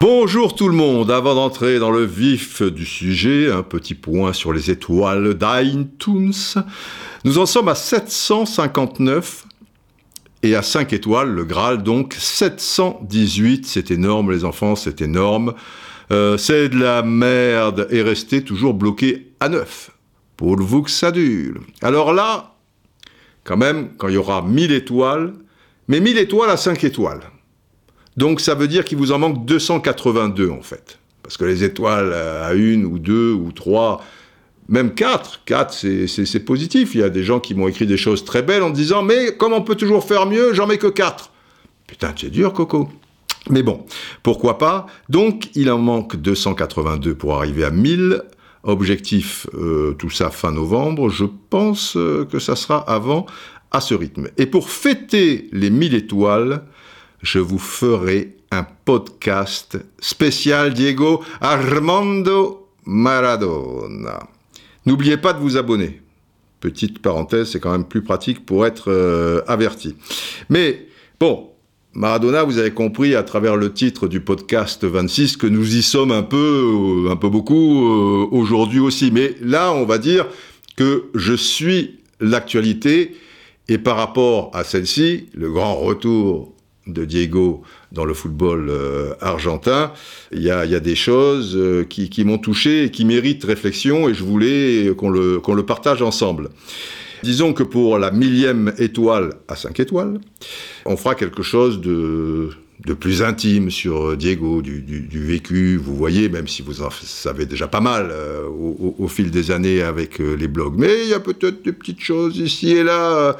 Bonjour tout le monde, avant d'entrer dans le vif du sujet, un petit point sur les étoiles d'iTunes. Nous en sommes à 759 et à 5 étoiles, le Graal donc 718, c'est énorme les enfants, c'est énorme. Euh, c'est de la merde et rester toujours bloqué à 9. Pour vous que ça dure. Alors là, quand même, quand il y aura 1000 étoiles, mais 1000 étoiles à 5 étoiles. Donc ça veut dire qu'il vous en manque 282 en fait. Parce que les étoiles à une ou deux ou trois, même quatre, quatre c'est positif. Il y a des gens qui m'ont écrit des choses très belles en disant mais comme on peut toujours faire mieux, j'en mets que quatre. Putain, c'est dur Coco. Mais bon, pourquoi pas? Donc il en manque 282 pour arriver à 1000. Objectif, euh, tout ça fin novembre. Je pense euh, que ça sera avant à ce rythme. Et pour fêter les 1000 étoiles, je vous ferai un podcast spécial Diego Armando Maradona. N'oubliez pas de vous abonner. Petite parenthèse, c'est quand même plus pratique pour être euh, averti. Mais bon, Maradona, vous avez compris à travers le titre du podcast 26 que nous y sommes un peu, euh, un peu beaucoup euh, aujourd'hui aussi. Mais là, on va dire que je suis l'actualité et par rapport à celle-ci, le grand retour de Diego dans le football euh, argentin, il y, a, des choses qui, m'ont touché et qui méritent réflexion et je voulais qu'on le partage ensemble. Disons que pour la millième étoile à 5 étoiles, on fera quelque chose de, plus intime sur Diego, du, vécu. Vous voyez, même si vous en savez déjà pas mal euh, au, fil des années avec les blogs. Mais il y a peut-être des petites choses ici et là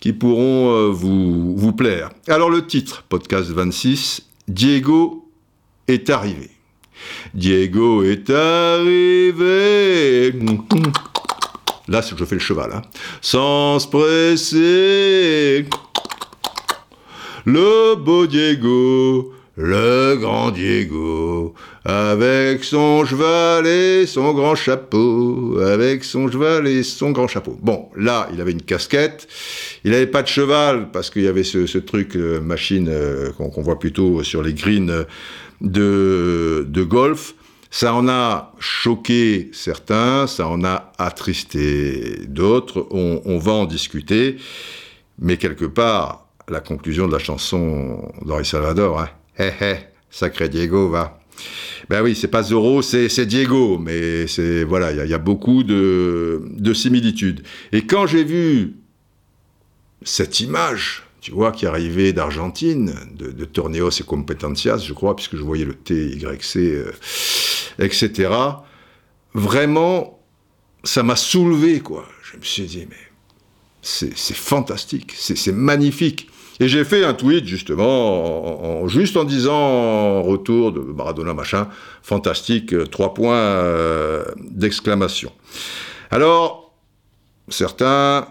qui pourront euh, vous, vous plaire. Alors le titre, podcast 26, Diego est arrivé. Diego est arrivé. Là, je fais le cheval. Hein. Sans se presser. Le beau Diego le grand Diego, avec son cheval et son grand chapeau, avec son cheval et son grand chapeau. Bon, là, il avait une casquette, il n'avait pas de cheval, parce qu'il y avait ce, truc euh, machine euh, qu'on voit plutôt sur les greens de, de golf. Ça en a choqué certains, ça en a attristé d'autres, on, va en discuter, mais quelque part, la conclusion de la chanson d'Henri Salvador, hein, Hé hé, sacré Diego, va. Ben oui, c'est pas Zorro, c'est Diego, mais c'est voilà, il y, a beaucoup de, similitudes. Et quand j'ai vu cette image, tu vois, qui arrivait d'Argentine, de, de, Torneos et Competencias, je crois, puisque je voyais le TYC, euh, etc. Vraiment, ça m'a soulevé, quoi. Je me suis dit, mais c'est fantastique, c'est magnifique. Et j'ai fait un tweet justement, en, juste en disant retour de Maradona machin, fantastique, euh, trois points euh, d'exclamation. Alors, certains,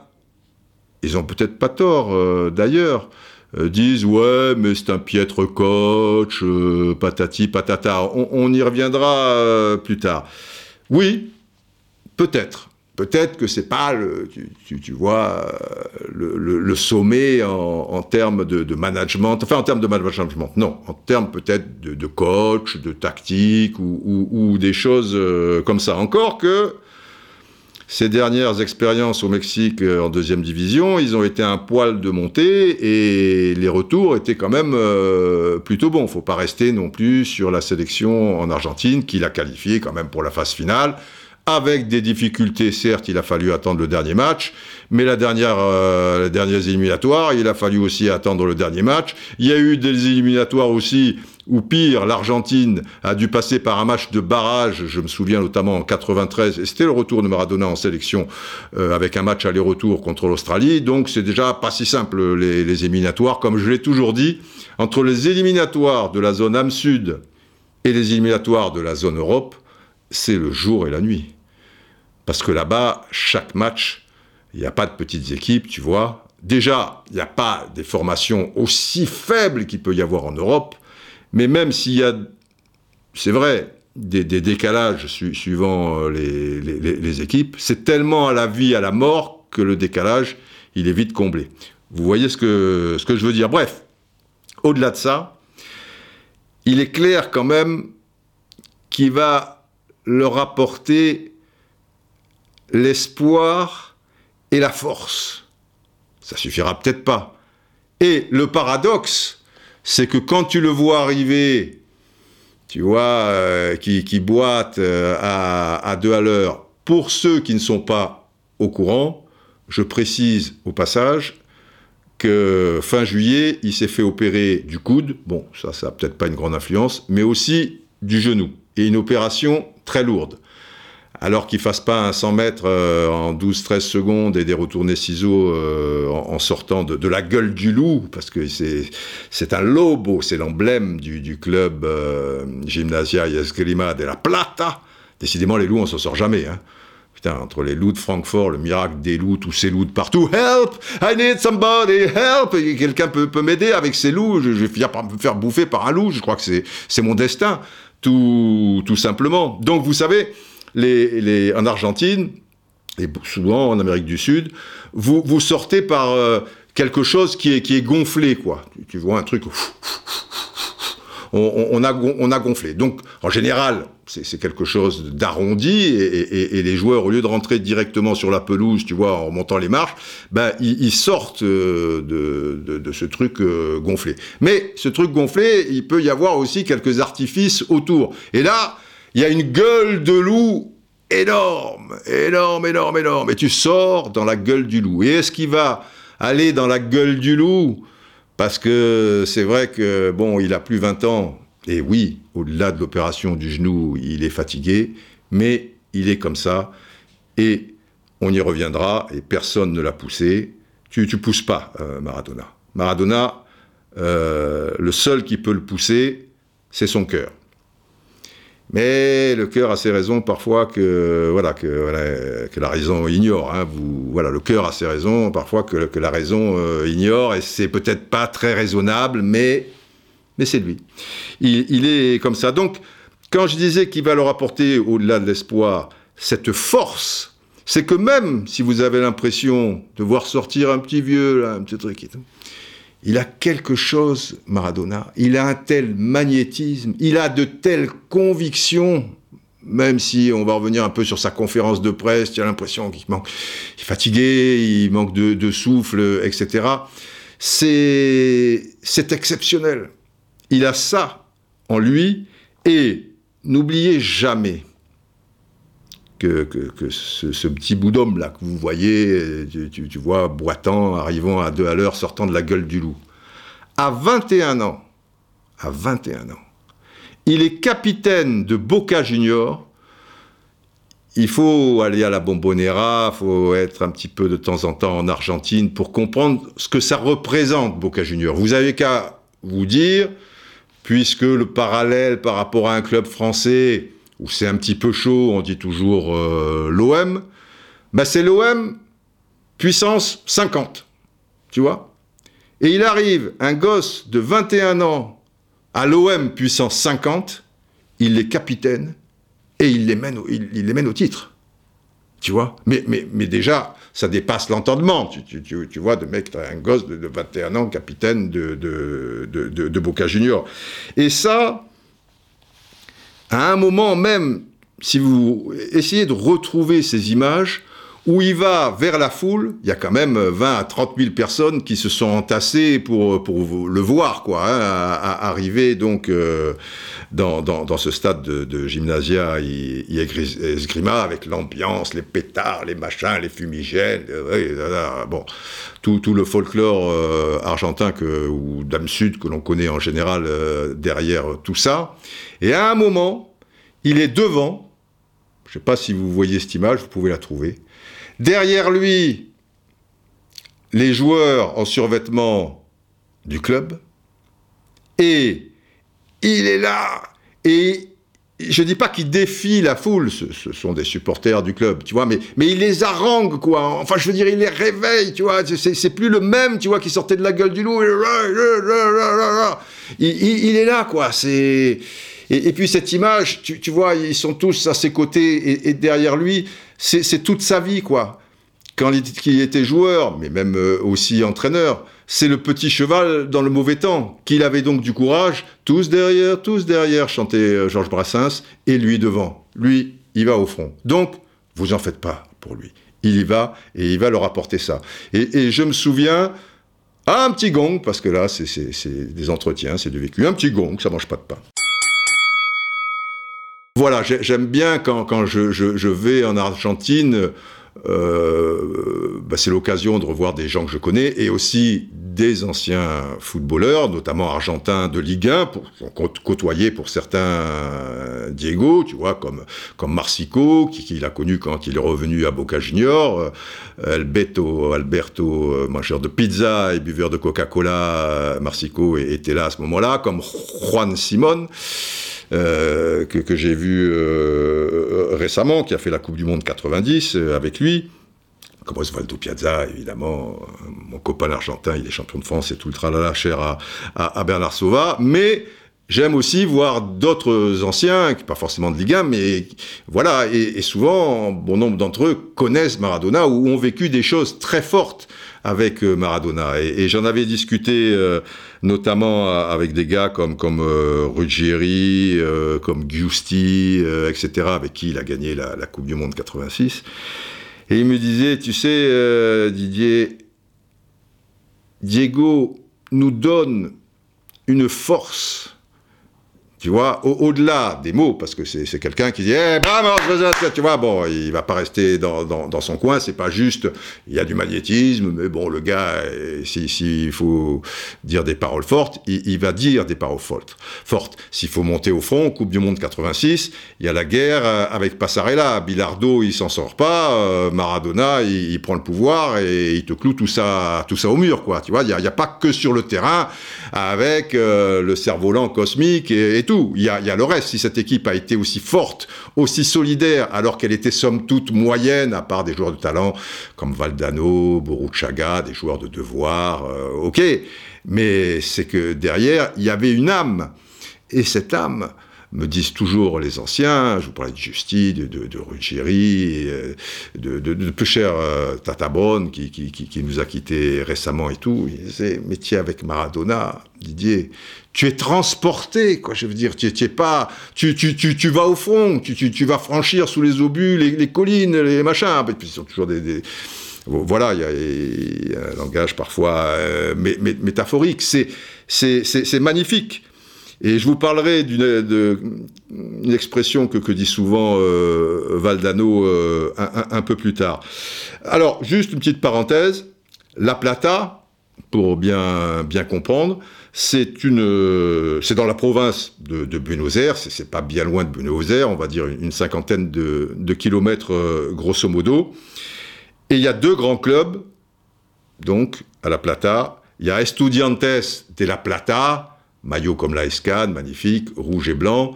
ils ont peut-être pas tort euh, d'ailleurs, disent ouais mais c'est un piètre coach, patati patata. on y reviendra plus tard. Oui, peut-être. Peut-être que c'est pas le, tu, vois, le, sommet en, termes de, management, enfin en termes de management, non, en termes peut-être de, coach, de tactique ou, des choses euh, comme ça. Encore que ces dernières expériences au Mexique euh, en deuxième division, ils ont été un poil de montée et les retours étaient quand même euh, plutôt bons. Faut pas rester non plus sur la sélection en Argentine qui l'a qualifié quand même pour la phase finale avec des difficultés, certes, il a fallu attendre le dernier match, mais la dernière, euh, les dernières éliminatoires, il a fallu aussi attendre le dernier match. Il y a eu des éliminatoires aussi ou pire, l'Argentine a dû passer par un match de barrage, je me souviens notamment en 93, et c'était le retour de Maradona en sélection euh, avec un match aller-retour contre l'Australie, donc c'est déjà pas si simple les, les éliminatoires, comme je l'ai toujours dit, entre les éliminatoires de la zone âme sud et les éliminatoires de la zone Europe, c'est le jour et la nuit. Parce que là-bas, chaque match, il n'y a pas de petites équipes, tu vois. Déjà, il n'y a pas des formations aussi faibles qu'il peut y avoir en Europe, mais même s'il y a, c'est vrai, des, décalages suivant euh, les, équipes, c'est tellement à la vie, à la mort que le décalage, il est vite comblé. Vous voyez ce que, ce que je veux dire. Bref, au-delà de ça, il est clair quand même qu'il va leur apporter l'espoir et la force. Ça suffira peut-être pas. Et le paradoxe, c'est que quand tu le vois arriver, tu vois, euh, qui, boite euh, à, à deux à l'heure, pour ceux qui ne sont pas au courant, je précise au passage que fin juillet, il s'est fait opérer du coude, bon, ça, ça n'a peut-être pas une grande influence, mais aussi du genou, et une opération très lourde alors qu'il fasse pas un 100 mètres euh, en 12-13 secondes et des retournés ciseaux euh, en, sortant de, la gueule du loup, parce que c'est un lobo, c'est l'emblème du, club euh, Gymnasia y Esgrima de la Plata. Décidément, les loups, on s'en sort jamais. Hein. Putain, entre les loups de Francfort, le miracle des loups, tous ces loups de partout. Help! I need somebody! Help! Quelqu'un peut, peut m'aider avec ces loups. Je, vais finir par me faire bouffer par un loup. Je crois que c'est mon destin. Tout, tout simplement. Donc, vous savez, en Argentine, et souvent en Amérique du Sud, vous, sortez par euh, quelque chose qui est, gonflé, quoi. Tu, vois un truc... On, a, on a gonflé. Donc, en général, c'est quelque chose d'arrondi et, les joueurs, au lieu de rentrer directement sur la pelouse, tu vois, en montant les marches, ben, ils, sortent euh, de, de, ce truc euh, gonflé. Mais ce truc gonflé, il peut y avoir aussi quelques artifices autour. Et là, il y a une gueule de loup énorme, énorme, énorme, énorme. Et tu sors dans la gueule du loup. Et est-ce qu'il va aller dans la gueule du loup? Parce que c'est vrai que, bon, il a plus 20 ans. Et oui, au-delà de l'opération du genou, il est fatigué. Mais il est comme ça. Et on y reviendra. Et personne ne l'a poussé. Tu ne pousses pas euh, Maradona. Maradona, euh, le seul qui peut le pousser, c'est son cœur. Mais le cœur a ses raisons parfois que voilà que, la raison ignore. Hein. Vous, voilà, le cœur a ses raisons parfois que, la raison euh, ignore et c'est peut-être pas très raisonnable, mais mais c'est lui. Il, il, est comme ça. Donc quand je disais qu'il va leur apporter au-delà de l'espoir cette force, c'est que même si vous avez l'impression de voir sortir un petit vieux, là, un petit truc et tout, il a quelque chose, Maradona, il a un tel magnétisme, il a de telles convictions, même si on va revenir un peu sur sa conférence de presse, tu as l'impression qu'il manque, est fatigué, il manque de, souffle, etc. C'est exceptionnel. Il a ça en lui, et n'oubliez jamais, que, ce, petit bout d'homme là que vous voyez, tu, vois, boitant, arrivant à deux à l'heure, sortant de la gueule du loup. À 21 ans, à 21 ans, il est capitaine de Boca Junior. Il faut aller à la Bombonera, il faut être un petit peu de temps en temps en Argentine pour comprendre ce que ça représente Boca Junior. Vous avez qu'à vous dire, puisque le parallèle par rapport à un club français, où c'est un petit peu chaud, on dit toujours euh, l'OM, bah c'est l'OM puissance 50, tu vois Et il arrive, un gosse de 21 ans à l'OM puissance 50, il est capitaine et il les mène, il, les mène au titre. Tu vois? Mais, mais, mais déjà, ça dépasse l'entendement. Tu, tu, tu, vois, de mec, un gosse de, 21 ans, capitaine de, de, de, de Boca Junior. Et ça, à un moment même, si vous essayez de retrouver ces images, où il va vers la foule, il y a quand même 20 à 30 000 personnes qui se sont entassées pour, pour le voir, quoi, hein, à, arriver donc euh, dans, dans, ce stade de, de Gymnasia Esgrima avec l'ambiance, les pétards, les machins, les fumigènes, euh, bon, tout, tout le folklore euh, argentin que, ou d'âme sud que l'on connaît en général derrière tout ça. Et à un moment, il est devant, je ne sais pas si vous voyez cette image, vous pouvez la trouver. Derrière lui, les joueurs en survêtement du club. Et il est là. Et je ne dis pas qu'il défie la foule, ce, sont des supporters du club, tu vois, mais, mais il les harangue, quoi. Enfin, je veux dire, il les réveille, tu vois. C'est plus le même, tu vois, qui sortait de la gueule du loup. il est là, quoi. C'est. Et, puis cette image, tu, vois, ils sont tous à ses côtés et, derrière lui, c'est toute sa vie, quoi. quand il était joueur, mais même euh, aussi entraîneur, c'est le petit cheval dans le mauvais temps, qu'il avait donc du courage, tous derrière, tous derrière, chantait euh, Georges Brassens, et lui devant. Lui, il va au front. Donc, vous en faites pas pour lui. Il y va et il va leur apporter ça. Et, je me souviens, un petit gong, parce que là, c'est des entretiens, c'est du vécu, un petit gong, ça mange pas de pain. Voilà, j'aime bien quand, je, vais en Argentine euh, bah, c'est l'occasion de revoir des gens que je connais et aussi des anciens footballeurs, notamment argentins de Ligue 1, pour, côtoyer pour certains Diego, tu vois, comme, comme Marsico, qui, qui a connu quand il est revenu à Boca Junior, euh, Alberto, Alberto, euh, mangeur de pizza et buveur de Coca-Cola, Marsico était là à ce moment-là, comme Juan Simon. Euh, que, j'ai vu euh, récemment, qui a fait la Coupe du Monde 90 euh, avec lui. Comme Osvaldo Piazza, évidemment, mon copain argentin, il est champion de France et tout le tralala cher à, Bernard Sauva. Mais J'aime aussi voir d'autres anciens, pas forcément de Ligue 1, mais voilà, et, souvent, bon nombre d'entre eux connaissent Maradona ou ont vécu des choses très fortes avec Maradona. Et, j'en avais discuté notamment avec des gars comme, comme euh, Ruggieri, euh, comme Giusti, euh, etc., avec qui il a gagné la, la, Coupe du Monde 86. Et il me disait, tu sais, Didier, Diego nous donne une force tu vois, au-delà des mots, parce que c'est quelqu'un qui dit eh, tu vois, bon, il va pas rester dans, son coin, c'est pas juste, il y a du magnétisme, mais bon, le gars, s'il si, faut dire des paroles fortes, il, va dire des paroles fortes. fortes. S'il faut monter au front, Coupe du Monde 86, il y a la guerre euh, avec Passarella, Bilardo, il s'en sort pas, euh, Maradona, il, prend le pouvoir et il te cloue tout ça, tout ça au mur, quoi, tu vois, il n'y a, pas que sur le terrain, avec euh, le cerf-volant cosmique et tout. Il y, a, le reste. Si cette équipe a été aussi forte, aussi solidaire, alors qu'elle était somme toute moyenne, à part des joueurs de talent comme Valdano, Boruchaga, des joueurs de devoir, euh, ok. Mais c'est que derrière, il y avait une âme. Et cette âme, me disent toujours les anciens, je vous parlais de Justi, de, de, de Ruggieri, euh, de, de, de, peu cher euh, Tatabon qui, qui, qui, nous a quittés récemment et tout. Il disait, métier avec Maradona, Didier, tu es transporté, quoi, je veux dire, tu, es pas, tu, tu, tu, tu, vas au fond, tu, tu, tu vas franchir sous les obus, les, les collines, les machins, et puis ils sont toujours des, des voilà, il y, a un langage parfois euh, métaphorique. C'est magnifique. Et je vous parlerai d'une expression que, dit souvent euh, Valdano euh, un, peu plus tard. Alors, juste une petite parenthèse. La Plata, pour bien, bien comprendre, c'est une, c'est dans la province de, Buenos Aires, c'est pas bien loin de Buenos Aires, on va dire une, cinquantaine de, de kilomètres euh, grosso modo. Et il y a deux grands clubs, donc à La Plata. Il y a Estudiantes de La Plata, maillot comme la Escane, magnifique, rouge et blanc,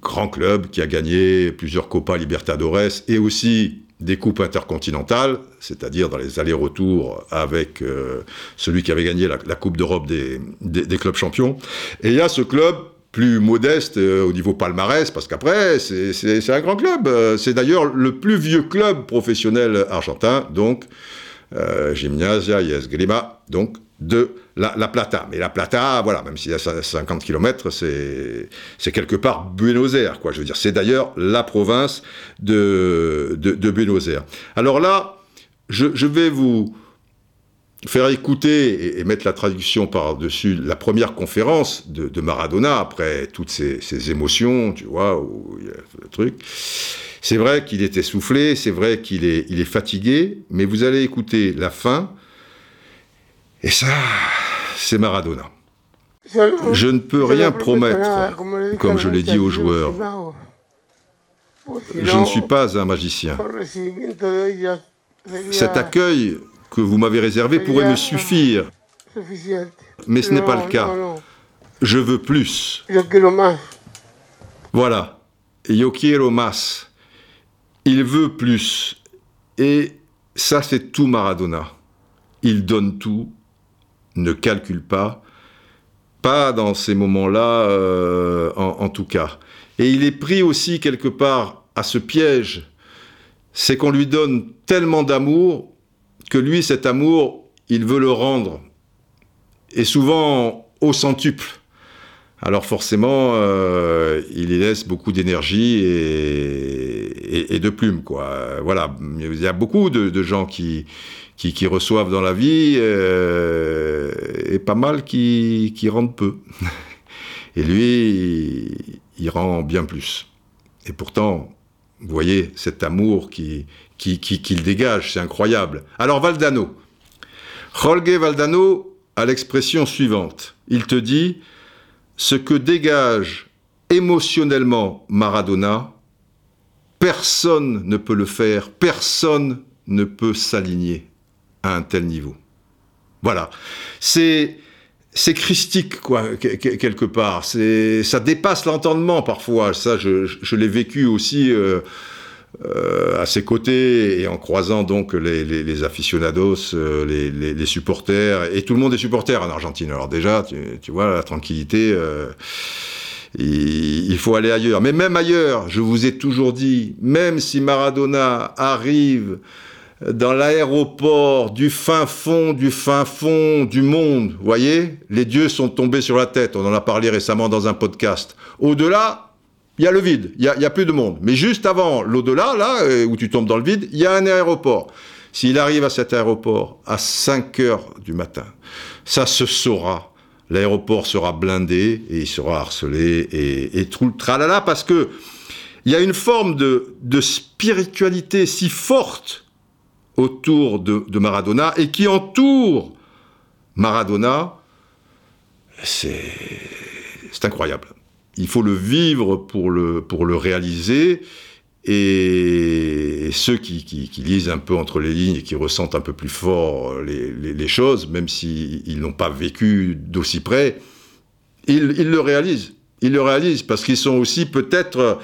grand club qui a gagné plusieurs Copa Libertadores et aussi des coupes intercontinentales, c'est-à-dire dans les allers-retours avec euh, celui qui avait gagné la, Coupe d'Europe des, clubs champions. Et il y a ce club plus modeste euh, au niveau palmarès, parce qu'après, c'est un grand club. Euh, c'est d'ailleurs le plus vieux club professionnel argentin, donc euh, Gymnasia y Esgrima, donc de la, Plata. Mais la Plata, voilà, même s'il y a 50 km, c'est quelque part Buenos Aires, quoi. Je veux dire, c'est d'ailleurs la province de, de, Buenos Aires. Alors là, je, vais vous faire écouter et, mettre la traduction par-dessus la première conférence de, Maradona, après toutes ces, émotions, tu vois, où il y a le truc. C'est vrai qu'il est essoufflé, c'est vrai qu'il est, il est fatigué, mais vous allez écouter la fin, et ça, c'est Maradona. Je ne peux rien promettre, comme je l'ai dit aux joueurs. Je ne suis pas un magicien. Cet accueil que vous m'avez réservé pourrait me suffire, mais ce n'est pas le cas. Je veux plus. Voilà. Yo quiero. Il veut plus. Et ça, c'est tout Maradona. Il donne tout, ne calcule pas, pas dans ces moments-là euh, en, tout cas. Et il est pris aussi quelque part à ce piège, c'est qu'on lui donne tellement d'amour que lui, cet amour, il veut le rendre, et souvent au centuple. Alors forcément, euh, il y laisse beaucoup d'énergie et, de plumes, quoi. Voilà, il y a beaucoup de, gens qui, qui, reçoivent dans la vie euh, et pas mal qui, qui rendent peu. Et lui, il, rend bien plus. Et pourtant, vous voyez cet amour qui, qu'il qui, dégage, c'est incroyable. Alors Valdano, Jorge Valdano a l'expression suivante. Il te dit ce que dégage émotionnellement Maradona, personne ne peut le faire, personne ne peut s'aligner à un tel niveau. Voilà. C'est c'est christique, quoi, quelque part. C'est, ça dépasse l'entendement parfois. Ça, je, l'ai vécu aussi euh, euh, à ses côtés et en croisant donc les, les, aficionados, euh, les, supporters. Et tout le monde est supporter en Argentine. Alors déjà, tu, vois, la tranquillité. il faut aller ailleurs. Mais même ailleurs, je vous ai toujours dit, même si Maradona arrive dans l'aéroport du fin fond, du fin fond du monde. Vous voyez Les dieux sont tombés sur la tête. On en a parlé récemment dans un podcast. Au-delà, il y a le vide. Il n'y a, plus de monde. Mais juste avant l'au-delà, là, euh, où tu tombes dans le vide, il y a un aéroport. S'il arrive à cet aéroport à 5 heures du matin, ça se saura. L'aéroport sera blindé et il sera harcelé et, et tralala parce que il y a une forme de, de spiritualité si forte autour de, Maradona et qui entoure Maradona, c'est incroyable. Il faut le vivre pour le, pour le réaliser. Et ceux qui, lisent un peu entre les lignes et qui ressentent un peu plus fort les, choses, même s'ils n'ont pas vécu d'aussi près, ils, ils, le réalisent. Ils le réalisent parce qu'ils sont aussi peut-être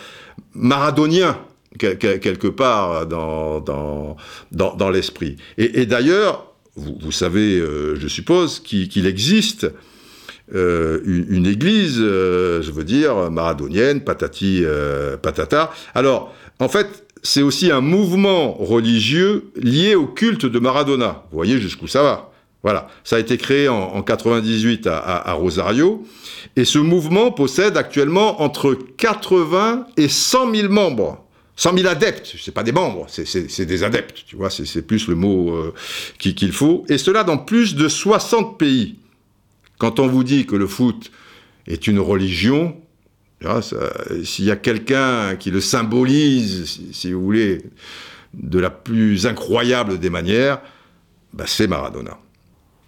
maradoniens quelque part dans, dans, dans, l'esprit. Et, d'ailleurs, vous, savez, euh, je suppose, qu'il existe euh, une, église, euh, je veux dire, maradonienne, patati patata. Alors, en fait, c'est aussi un mouvement religieux lié au culte de Maradona. Vous voyez jusqu'où ça va. Voilà, ça a été créé en, en 98 à, à, Rosario, et ce mouvement possède actuellement entre 80 et 100 000 membres. 100 000 adeptes, c'est pas des membres, c'est des adeptes, tu vois, c'est plus le mot euh, qu'il faut, et cela dans plus de 60 pays. Quand on vous dit que le foot est une religion, s'il y a quelqu'un qui le symbolise, si, vous voulez, de la plus incroyable des manières, bah, c'est Maradona.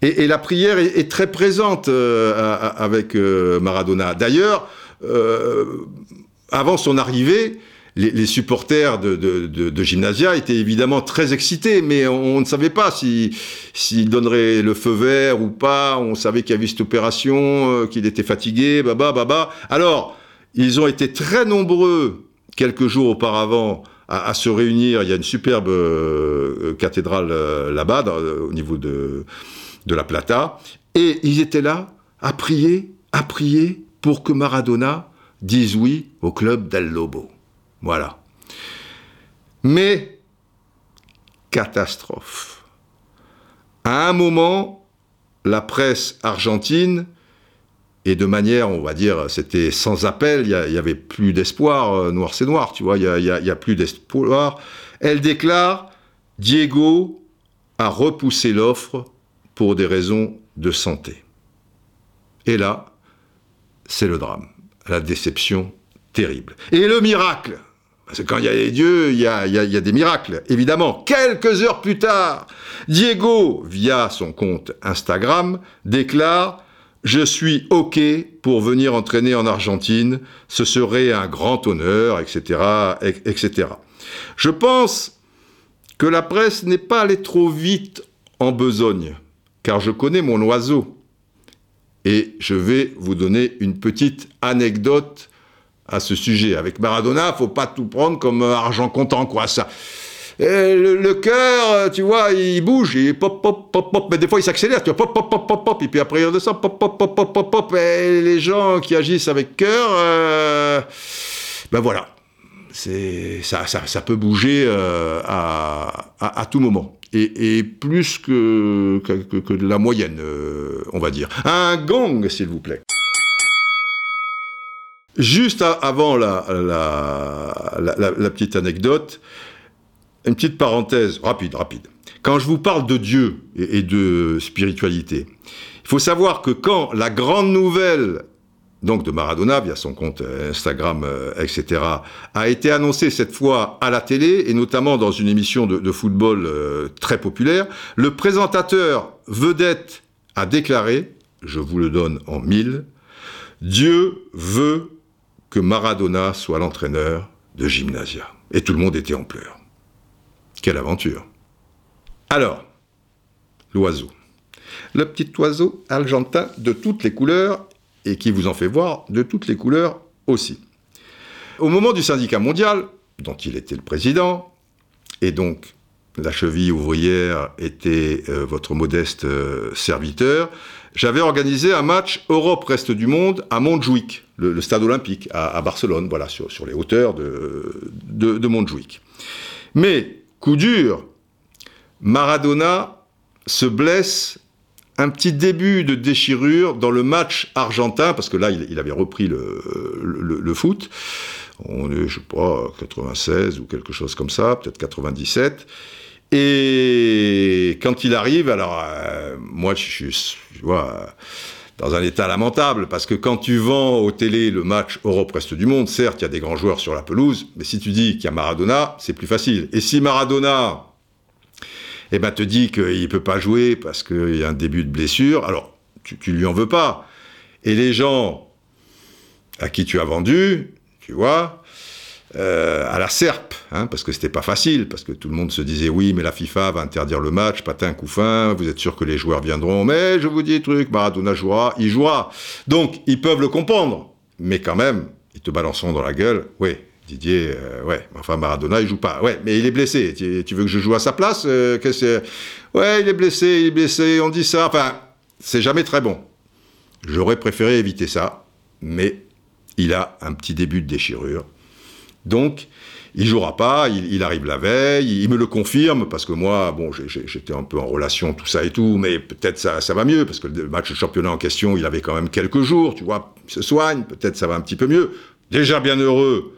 Et, la prière est, très présente euh, avec euh, Maradona. D'ailleurs, avant son arrivée, les, supporters de, Gymnasia étaient évidemment très excités, mais on, ne savait pas s'il si, donnerait le feu vert ou pas. On savait qu'il y avait cette opération, euh, qu'il était fatigué, baba, baba. Alors, ils ont été très nombreux quelques jours auparavant à, se réunir. Il y a une superbe euh, cathédrale euh, là-bas, au niveau de, de la Plata, et ils étaient là à prier, à prier pour que Maradona dise oui au club d'El Lobo. Voilà. Mais, catastrophe. À un moment, la presse argentine, et de manière, on va dire, c'était sans appel, il n'y avait plus d'espoir, euh, noir c'est noir, tu vois, il n'y a, plus d'espoir, elle déclare, Diego a repoussé l'offre pour des raisons de santé. Et là, c'est le drame, la déception terrible. Et le miracle, quand il y a les dieux, il y a, des miracles, évidemment. Quelques heures plus tard, Diego, via son compte Instagram, déclare Je suis OK pour venir entraîner en Argentine, ce serait un grand honneur, etc. etc. Je pense que la presse n'est pas allée trop vite en besogne, car je connais mon oiseau. Et je vais vous donner une petite anecdote à ce sujet. Avec Maradona, faut pas tout prendre comme argent comptant, quoi. Ça. le, cœur, tu vois, il bouge, il pop, pop, pop, pop, mais des fois il s'accélère, tu vois, pop, pop, pop, pop, pop, et puis après il redescend, pop, pop, pop, pop, pop, pop, et les gens qui agissent avec cœur, euh, ben voilà, c'est ça, ça, peut bouger euh, à, tout moment. et, plus que, que, de la moyenne, euh, on va dire. Un gong, s'il vous plaît. Juste avant la, la, petite anecdote, une petite parenthèse, rapide, rapide. Quand je vous parle de Dieu et de spiritualité, il faut savoir que quand la grande nouvelle donc de Maradona via son compte euh, Instagram, euh, etc., a été annoncé cette fois à la télé et notamment dans une émission de, football euh, très populaire. Le présentateur vedette a déclaré, je vous le donne en mille, Dieu veut que Maradona soit l'entraîneur de Gymnasia. Et tout le monde était en pleurs. Quelle aventure. Alors, l'oiseau. Le petit oiseau argentin de toutes les couleurs et qui vous en fait voir de toutes les couleurs aussi. Au moment du syndicat mondial, dont il était le président, et donc la cheville ouvrière était euh, votre modeste euh, serviteur, j'avais organisé un match Europe-Reste du Monde à Montjuic, le, stade olympique, à, Barcelone, voilà, sur, les hauteurs de, de. Mais, coup dur, Maradona se blesse un petit début de déchirure dans le match argentin, parce que là, il, avait repris le, le, foot. On est, je sais pas, 96 ou quelque chose comme ça, peut-être 97. Et quand il arrive, alors, euh, moi, je suis, dans un état lamentable, parce que quand tu vends au télé le match Europe-Reste du Monde, certes, il y a des grands joueurs sur la pelouse, mais si tu dis qu'il y a Maradona, c'est plus facile. Et si Maradona eh ben, te dit qu'il ne peut pas jouer parce qu'il y a un début de blessure, alors tu, tu lui en veux pas. Et les gens à qui tu as vendu, tu vois, euh, à la serpe, hein, parce que c'était pas facile, parce que tout le monde se disait oui, mais la FIFA va interdire le match, patin, coup fin, vous êtes sûr que les joueurs viendront, mais je vous dis un truc, Maradona jouera, il jouera. Donc, ils peuvent le comprendre, mais quand même, ils te balanceront dans la gueule, oui, Didier, euh, ouais, enfin Maradona, il joue pas. Ouais, mais il est blessé. Tu, veux que je joue à sa place euh, Ouais, il est blessé, il est blessé, on dit ça. Enfin, c'est jamais très bon. J'aurais préféré éviter ça, mais il a un petit début de déchirure. Donc, il jouera pas, il, arrive la veille, il, me le confirme, parce que moi, bon, j'étais un peu en relation, tout ça et tout, mais peut-être ça, ça va mieux, parce que le match de championnat en question, il avait quand même quelques jours, tu vois, il se soigne, peut-être ça va un petit peu mieux. Déjà bien heureux,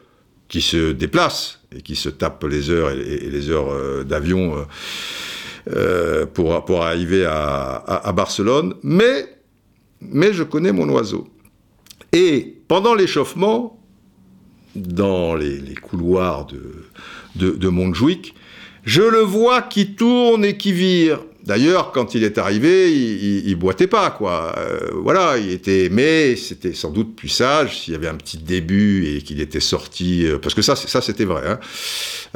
qui se déplacent et qui se tapent les heures et, les heures euh, d'avion euh, euh, pour, pour arriver à, Barcelone. Mais, mais je connais mon oiseau. Et pendant l'échauffement, dans les, couloirs de, de, de je le vois qui tourne et qui vire. D'ailleurs, quand il est arrivé, il, il, boitait pas, quoi. Euh, voilà, il était, mais c'était sans doute plus sage s'il y avait un petit début et qu'il était sorti, euh, parce que ça, ça c'était vrai. Hein.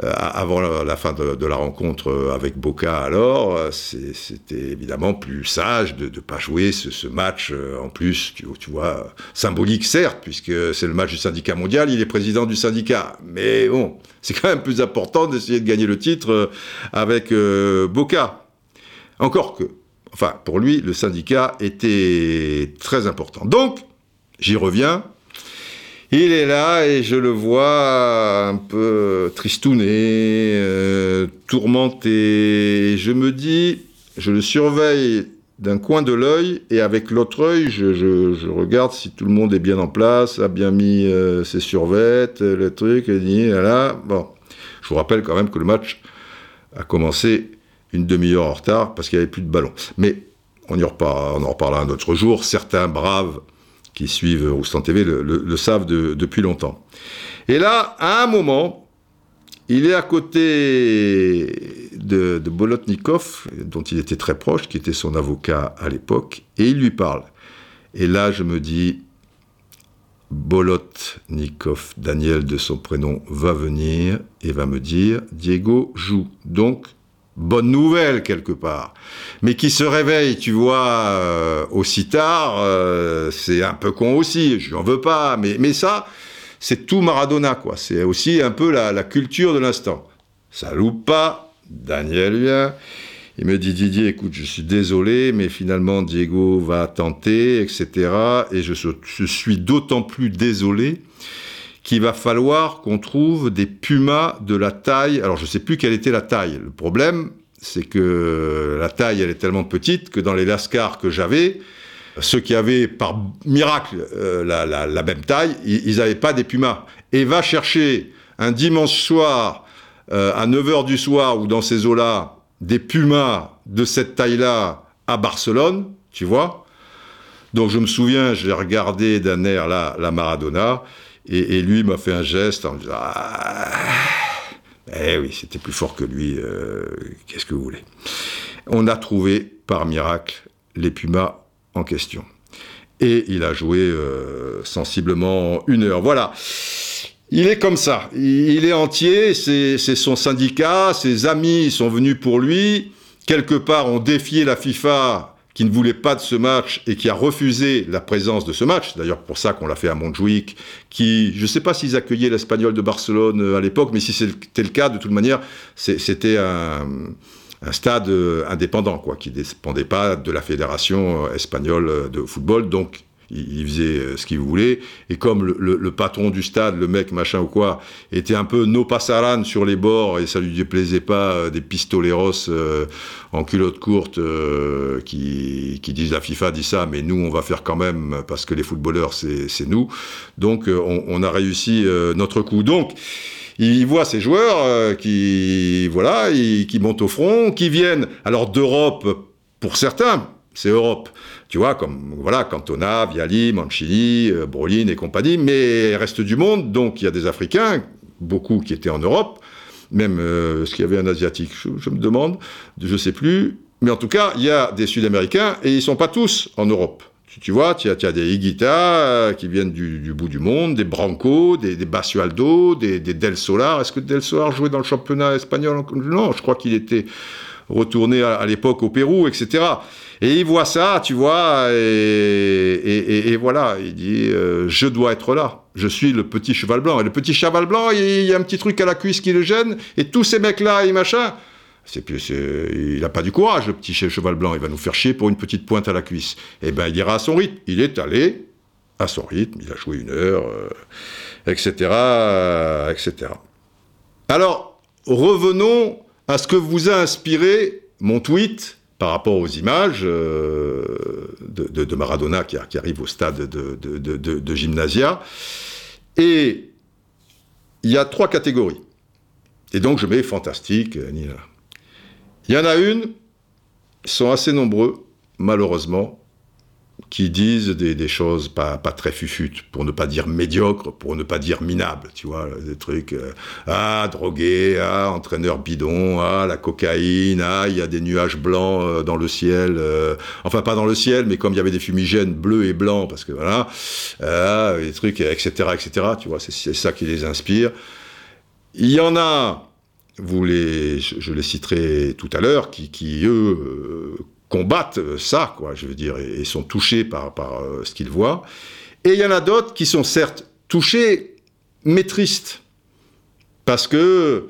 Euh, avant la, fin de, la rencontre avec Boca, alors, c'était évidemment plus sage de ne pas jouer ce, match. en plus, tu, tu, vois, symbolique certes, puisque c'est le match du syndicat mondial. Il est président du syndicat, mais bon, c'est quand même plus important d'essayer de gagner le titre avec Boca. Encore que, enfin, pour lui, le syndicat était très important. Donc, j'y reviens. Il est là et je le vois un peu tristouné, euh, tourmenté. Je me dis, je le surveille d'un coin de l'œil et avec l'autre œil, je, regarde si tout le monde est bien en place, a bien mis euh, ses survettes, le truc, et là, bon. Je vous rappelle quand même que le match a commencé une demi-heure en retard parce qu'il n'y avait plus de ballon. Mais on, y reparlera, on en reparlera un autre jour. Certains braves qui suivent Roustan TV le, savent depuis longtemps. Et là, à un moment, il est à côté de, de, Bolotnikov, dont il était très proche, qui était son avocat à l'époque, et il lui parle. Et là, je me dis, Bolotnikov, Daniel de son prénom, va venir et va me dire, Diego joue. Donc, bonne nouvelle quelque part. Mais qui se réveille, tu vois, euh, aussi tard, euh, c'est un peu con aussi, je n'en veux pas, mais, mais ça, c'est tout Maradona, quoi. C'est aussi un peu la, culture de l'instant. Ça loupe pas, Daniel vient, il me dit Didier, écoute, je suis désolé, mais finalement Diego va tenter, etc. Et je, je suis d'autant plus désolé qu'il va falloir qu'on trouve des pumas de la taille. Alors je ne sais plus quelle était la taille. Le problème, c'est que la taille, elle est tellement petite que dans les lascars que j'avais, ceux qui avaient par miracle euh, la, même taille, ils n'avaient pas des pumas. Et va chercher un dimanche soir, euh, à 9h du soir, ou dans ces eaux-là, des pumas de cette taille-là à Barcelone, tu vois. Donc je me souviens, j'ai regardé d'un air là, la Maradona, et, lui m'a fait un geste en disant ah, Eh oui, c'était plus fort que lui, euh, qu'est-ce que vous voulez On a trouvé, par miracle, les pumas en question. Et il a joué euh, sensiblement une heure. Voilà. Il est comme ça. Il est entier. C'est son syndicat. Ses amis sont venus pour lui. Quelque part, ont défié la FIFA qui ne voulait pas de ce match et qui a refusé la présence de ce match. D'ailleurs, pour ça qu'on l'a fait à Montjuic, qui, je ne sais pas s'ils accueillaient l'Espagnol de Barcelone euh, à l'époque, mais si c'était le cas, de toute manière, c'était un un stade euh, indépendant, quoi, qui ne dépendait pas de la fédération euh, espagnole de football. Donc, il faisait ce qu'il voulait. Et comme le, patron du stade, le mec machin ou quoi, était un peu no pasaran sur les bords et ça lui déplaisait pas des pistoleros en culotte courte qui, disent la FIFA dit ça, mais nous on va faire quand même parce que les footballeurs c'est nous. Donc on, on, a réussi notre coup. Donc il voit ces joueurs euh, qui, voilà, qui montent au front, qui viennent, alors d'Europe, pour certains, c'est Europe, tu vois, comme voilà, Cantona, Viali, Mancini, euh, Brolin et compagnie, mais reste du monde, donc il y a des Africains, beaucoup qui étaient en Europe, même euh, ce qu'il y avait un Asiatique, je, me demande, je sais plus, mais en tout cas, il y a des Sud-Américains et ils sont pas tous en Europe. Tu, vois, tu as, des Higuita euh, qui viennent du, bout du monde, des Branco, des, des Basualdo, des, Del Solar. Est-ce que Del Solar jouait dans le championnat espagnol Non, je crois qu'il était retourné à, l'époque au Pérou, etc. Et il voit ça, tu vois, et, voilà, il dit euh, Je dois être là. Je suis le petit cheval blanc. Et le petit cheval blanc, il y a un petit truc à la cuisse qui le gêne, et tous ces mecs-là machin, c'est plus, il n'a pas du courage, le petit cheval blanc. Il va nous faire chier pour une petite pointe à la cuisse. Eh ben, il ira à son rythme. Il est allé à son rythme. Il a joué une heure, etc., euh, etc. Alors, revenons à ce que vous a inspiré mon tweet par rapport aux images euh, de, Maradona qui, arrive au stade de, de Gymnasia. Et il y a trois catégories. Et donc je mets fantastique, Nina. Il y en a une, ils sont assez nombreux, malheureusement, qui disent des, choses pas, très fufutes, pour ne pas dire médiocres, pour ne pas dire minables, tu vois, des trucs, euh, ah, drogué, ah, entraîneur bidon, ah, la cocaïne, ah, il y a des nuages blancs euh, dans le ciel, euh, enfin pas dans le ciel, mais comme il y avait des fumigènes bleus et blancs, parce que voilà, ah, des trucs, etc., etc., tu vois, c'est ça qui les inspire. Il y en a vous les, je, les citerai tout à l'heure, qui, eux combattent ça, quoi, je veux dire, et, sont touchés par, par euh, ce qu'ils voient. Et il y en a d'autres qui sont certes touchés, mais tristes, parce que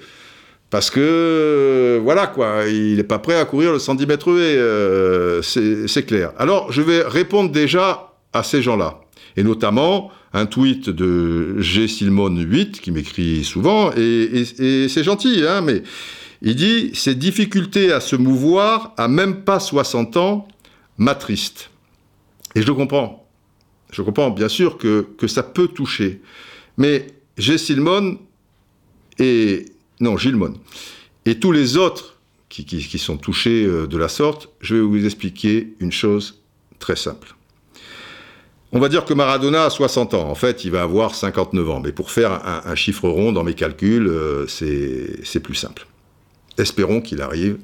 parce que voilà quoi, il n'est pas prêt à courir le 110 mètres euh, c'est clair. Alors je vais répondre déjà à ces gens-là, et notamment un tweet de G. Silmon 8, qui m'écrit souvent, et, c'est gentil, hein, mais il dit Ces difficultés à se mouvoir à même pas 60 ans m'attristent. Et je comprends. Je comprends bien sûr que, que ça peut toucher. Mais G. Silmon et. Non, Gilmon. Et tous les autres qui, qui sont touchés euh, de la sorte, je vais vous expliquer une chose très simple. On va dire que Maradona a 60 ans. En fait, il va avoir 59 ans. Mais pour faire un, chiffre rond dans mes calculs, euh, c'est plus simple. Espérons qu'il arrive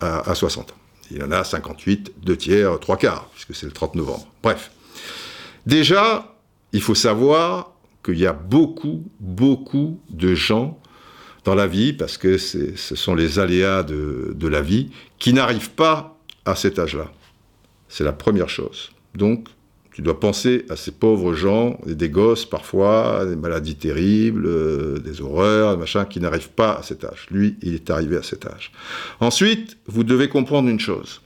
à, 60 ans. Il en a 58, deux tiers, trois quarts, puisque c'est le 30 novembre. Bref. Déjà, il faut savoir qu'il y a beaucoup, beaucoup de gens dans la vie, parce que ce sont les aléas de, de la vie, qui n'arrivent pas à cet âge-là. C'est la première chose. Donc, tu dois penser à ces pauvres gens, des gosses parfois, des maladies terribles, euh, des horreurs, des machins, qui n'arrivent pas à cet âge. Lui, il est arrivé à cet âge. Ensuite, vous devez comprendre une chose.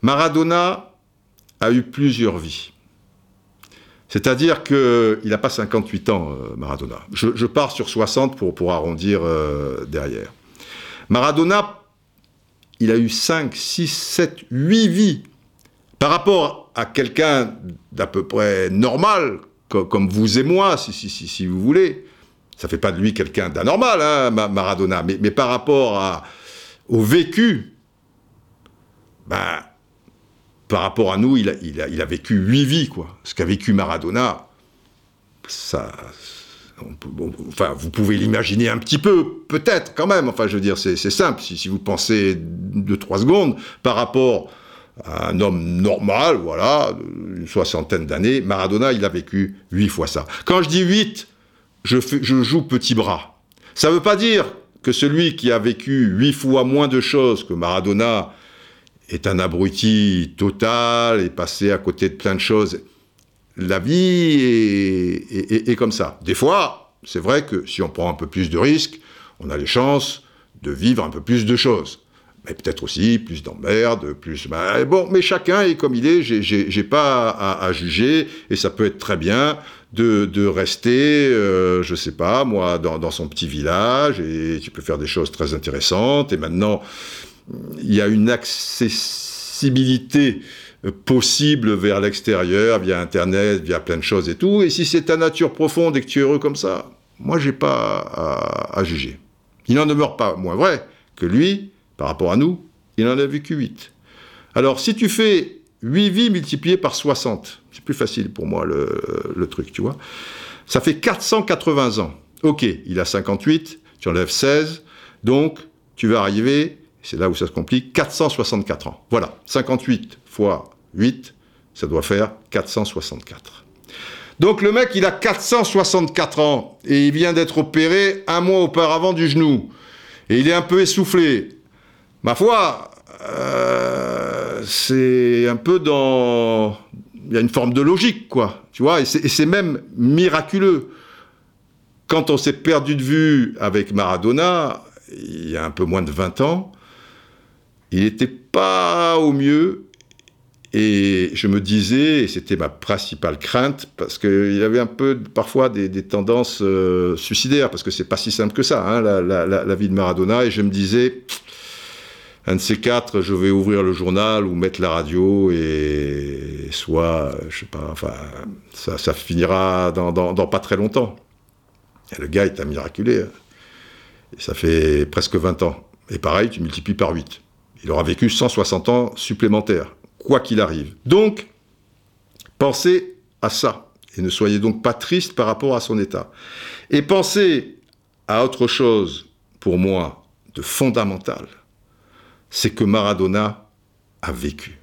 Maradona a eu plusieurs vies. C'est-à-dire qu'il n'a pas 58 ans, euh, Maradona. Je, pars sur 60 pour, pour arrondir euh, derrière. Maradona, il a eu 5, 6, 7, 8 vies. Par rapport à quelqu'un d'à peu près normal, comme vous et moi, si, si, si, si vous voulez, ça fait pas de lui quelqu'un d'anormal, hein, Maradona, mais, par rapport à, au vécu, ben, par rapport à nous, il a, il a, il a vécu huit vies, quoi. Ce qu'a vécu Maradona, ça, enfin, vous pouvez l'imaginer un petit peu, peut-être quand même. Enfin, je veux dire, c'est simple. Si, si, vous pensez deux, trois secondes par rapport un homme normal, voilà, une soixantaine d'années, Maradona, il a vécu huit fois ça. Quand je dis huit, je, joue petit bras. Ça ne veut pas dire que celui qui a vécu huit fois moins de choses que Maradona est un abruti total et passé à côté de plein de choses la vie est, comme ça. Des fois, c'est vrai que si on prend un peu plus de risques, on a les chances de vivre un peu plus de choses. Mais peut-être aussi plus d'emmerdes, plus... Bon, mais chacun est comme il est, j'ai pas à, juger, et ça peut être très bien de, rester, euh, je sais pas, moi, dans, son petit village, et tu peux faire des choses très intéressantes, et maintenant, il y a une accessibilité possible vers l'extérieur, via Internet, via plein de choses et tout. Et si c'est ta nature profonde et que tu es heureux comme ça, moi, j'ai pas à, juger. Il n'en demeure pas moins vrai que lui, par rapport à nous, il en a vécu 8. Alors, si tu fais 8 vies multipliées par 60, c'est plus facile pour moi le, le, truc, tu vois. Ça fait 480 ans. Ok, il a 58, tu enlèves 16, donc tu vas arriver, c'est là où ça se complique, 464 ans. Voilà, 58 fois 8, ça doit faire 464. Donc le mec, il a 464 ans et il vient d'être opéré un mois auparavant du genou. Et il est un peu essoufflé. Ma foi, euh, c'est un peu dans... Il y a une forme de logique, quoi. Tu vois, et c'est même miraculeux. Quand on s'est perdu de vue avec Maradona, il y a un peu moins de 20 ans, il n'était pas au mieux et je me disais, et c'était ma principale crainte, parce qu'il y avait un peu parfois des, tendances euh, suicidaires, parce que c'est pas si simple que ça, hein, la, vie de Maradona, et je me disais, un de ces quatre, je vais ouvrir le journal ou mettre la radio, et soit, je sais pas, enfin, ça, finira dans, pas très longtemps. Le gars est un miraculé, hein. ça fait presque 20 ans. Et pareil, tu multiplies par 8. Il aura vécu 160 ans supplémentaires quoi qu'il arrive. Donc, pensez à ça, et ne soyez donc pas triste par rapport à son état. Et pensez à autre chose, pour moi, de fondamental, c'est que Maradona a vécu.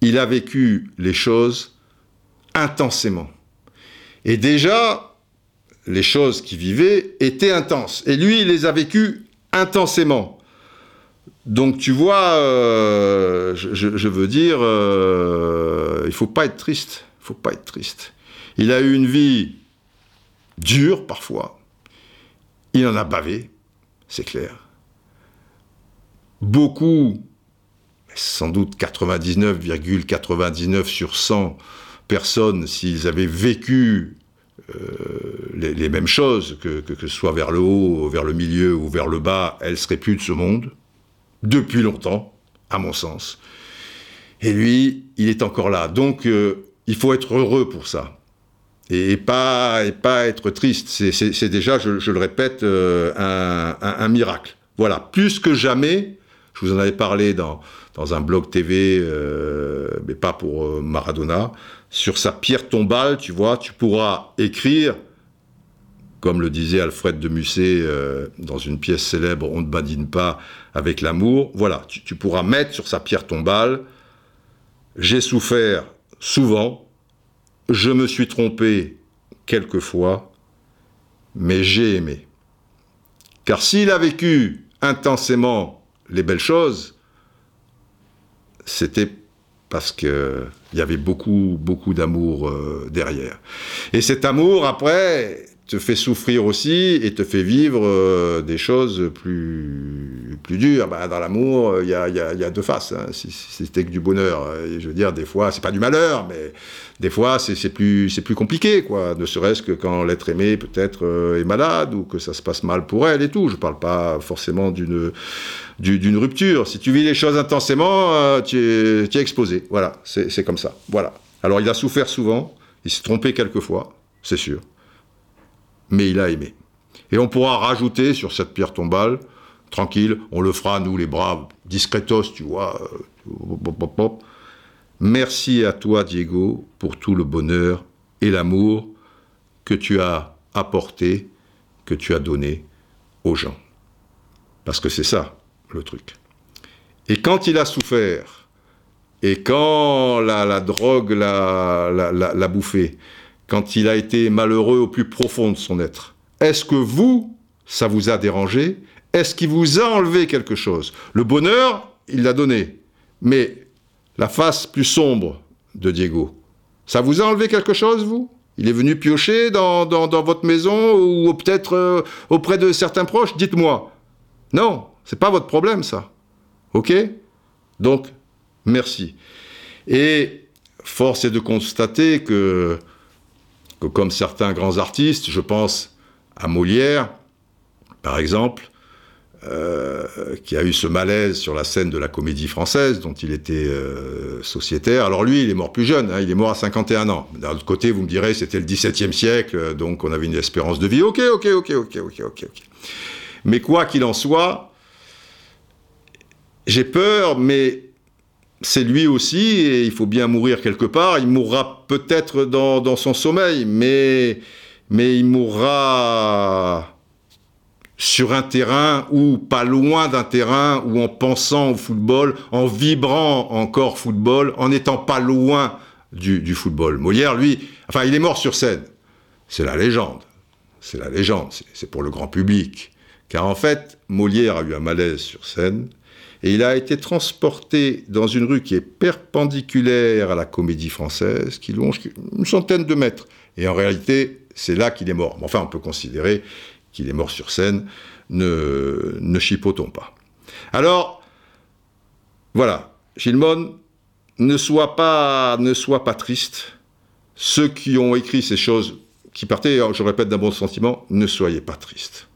Il a vécu les choses intensément. Et déjà, les choses qu'il vivait étaient intenses. Et lui, il les a vécues intensément. Donc tu vois, euh, je, veux dire, euh, il faut pas être triste. Il faut pas être triste. Il a eu une vie dure parfois. Il en a bavé, c'est clair. Beaucoup, sans doute 99,99 sur 100 personnes, s'ils avaient vécu euh, les, mêmes choses, que, que, ce soit vers le haut, vers le milieu ou vers le bas, elles seraient plus de ce monde depuis longtemps, à mon sens. Et lui, il est encore là. Donc, euh, il faut être heureux pour ça. Et, pas, et pas être triste. C'est déjà, je, le répète, euh, un, miracle. Voilà, plus que jamais, je vous en avais parlé dans, dans un blog TV, euh, mais pas pour Maradona, sur sa pierre tombale, tu vois, tu pourras écrire comme le disait Alfred de Musset euh, dans une pièce célèbre, On ne badine pas avec l'amour. Voilà, tu, pourras mettre sur sa pierre tombale, j'ai souffert souvent, je me suis trompé quelquefois, mais j'ai aimé. Car s'il a vécu intensément les belles choses, c'était parce qu'il y avait beaucoup, beaucoup d'amour euh, derrière. Et cet amour, après, te fait souffrir aussi et te fait vivre euh, des choses plus, plus dures. Bah, dans l'amour, il y a, y, y a, deux faces. Hein. Si, c'était que du bonheur, je veux dire, des fois, c'est pas du malheur, mais des fois, c'est plus, plus compliqué, quoi. Ne serait-ce que quand l'être aimé, peut-être, euh, est malade ou que ça se passe mal pour elle et tout. Je parle pas forcément d'une d'une rupture. Si tu vis les choses intensément, euh, tu, es, tu es exposé. Voilà, c'est comme ça. Voilà. Alors, il a souffert souvent, il s'est trompé quelquefois, c'est sûr mais il a aimé. Et on pourra rajouter sur cette pierre tombale, tranquille, on le fera, nous les braves, discretos, tu vois. Euh, Merci à toi, Diego, pour tout le bonheur et l'amour que tu as apporté, que tu as donné aux gens. Parce que c'est ça, le truc. Et quand il a souffert, et quand la, drogue l'a bouffé, quand il a été malheureux au plus profond de son être Est-ce que vous, ça vous a dérangé? Est-ce qu'il vous a enlevé quelque chose? Le bonheur, il l'a donné. Mais la face plus sombre de Diego, ça vous a enlevé quelque chose, vous? Il est venu piocher dans, votre maison ou peut-être euh, auprès de certains proches? Dites-moi. Non, c'est pas votre problème, ça. OK? Donc, merci. Et force est de constater que comme certains grands artistes, je pense à Molière, par exemple, euh, qui a eu ce malaise sur la scène de la comédie française, dont il était euh, sociétaire. Alors lui, il est mort plus jeune, hein, il est mort à 51 ans. D'un autre côté, vous me direz, c'était le XVIIe siècle, donc on avait une espérance de vie. Ok, ok, ok, ok, ok, ok, ok. Mais quoi qu'il en soit, j'ai peur, mais c'est lui aussi, et il faut bien mourir quelque part. Il mourra peut-être dans, son sommeil, mais, mais il mourra sur un terrain ou pas loin d'un terrain, ou en pensant au football, en vibrant encore football, en n'étant pas loin du, du, football. Molière, lui, enfin, il est mort sur scène. C'est la légende. C'est la légende. C'est pour le grand public. Car en fait, Molière a eu un malaise sur scène et il a été transporté dans une rue qui est perpendiculaire à la comédie française, qui longe une centaine de mètres. Et en réalité, c'est là qu'il est mort. Enfin, on peut considérer qu'il est mort sur scène. Ne, chipotons pas. Alors, voilà, Gilmon, ne sois pas, ne sois pas triste. Ceux qui ont écrit ces choses, qui partaient, je répète, d'un bon sentiment, ne soyez pas tristes.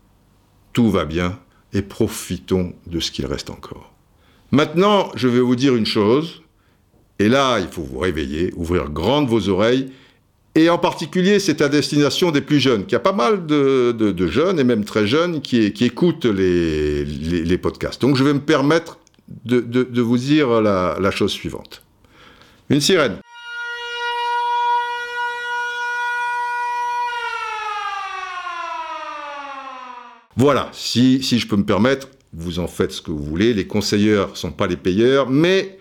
Tout va bien et profitons de ce qu'il reste encore. Maintenant, je vais vous dire une chose, et là, il faut vous réveiller, ouvrir grandes vos oreilles, et en particulier, c'est à destination des plus jeunes, qu'il y a pas mal de, jeunes, et même très jeunes, qui, écoutent les, podcasts. Donc je vais me permettre de, vous dire la, chose suivante. Une sirène. Voilà, si, je peux me permettre, vous en faites ce que vous voulez, les conseilleurs ne sont pas les payeurs, mais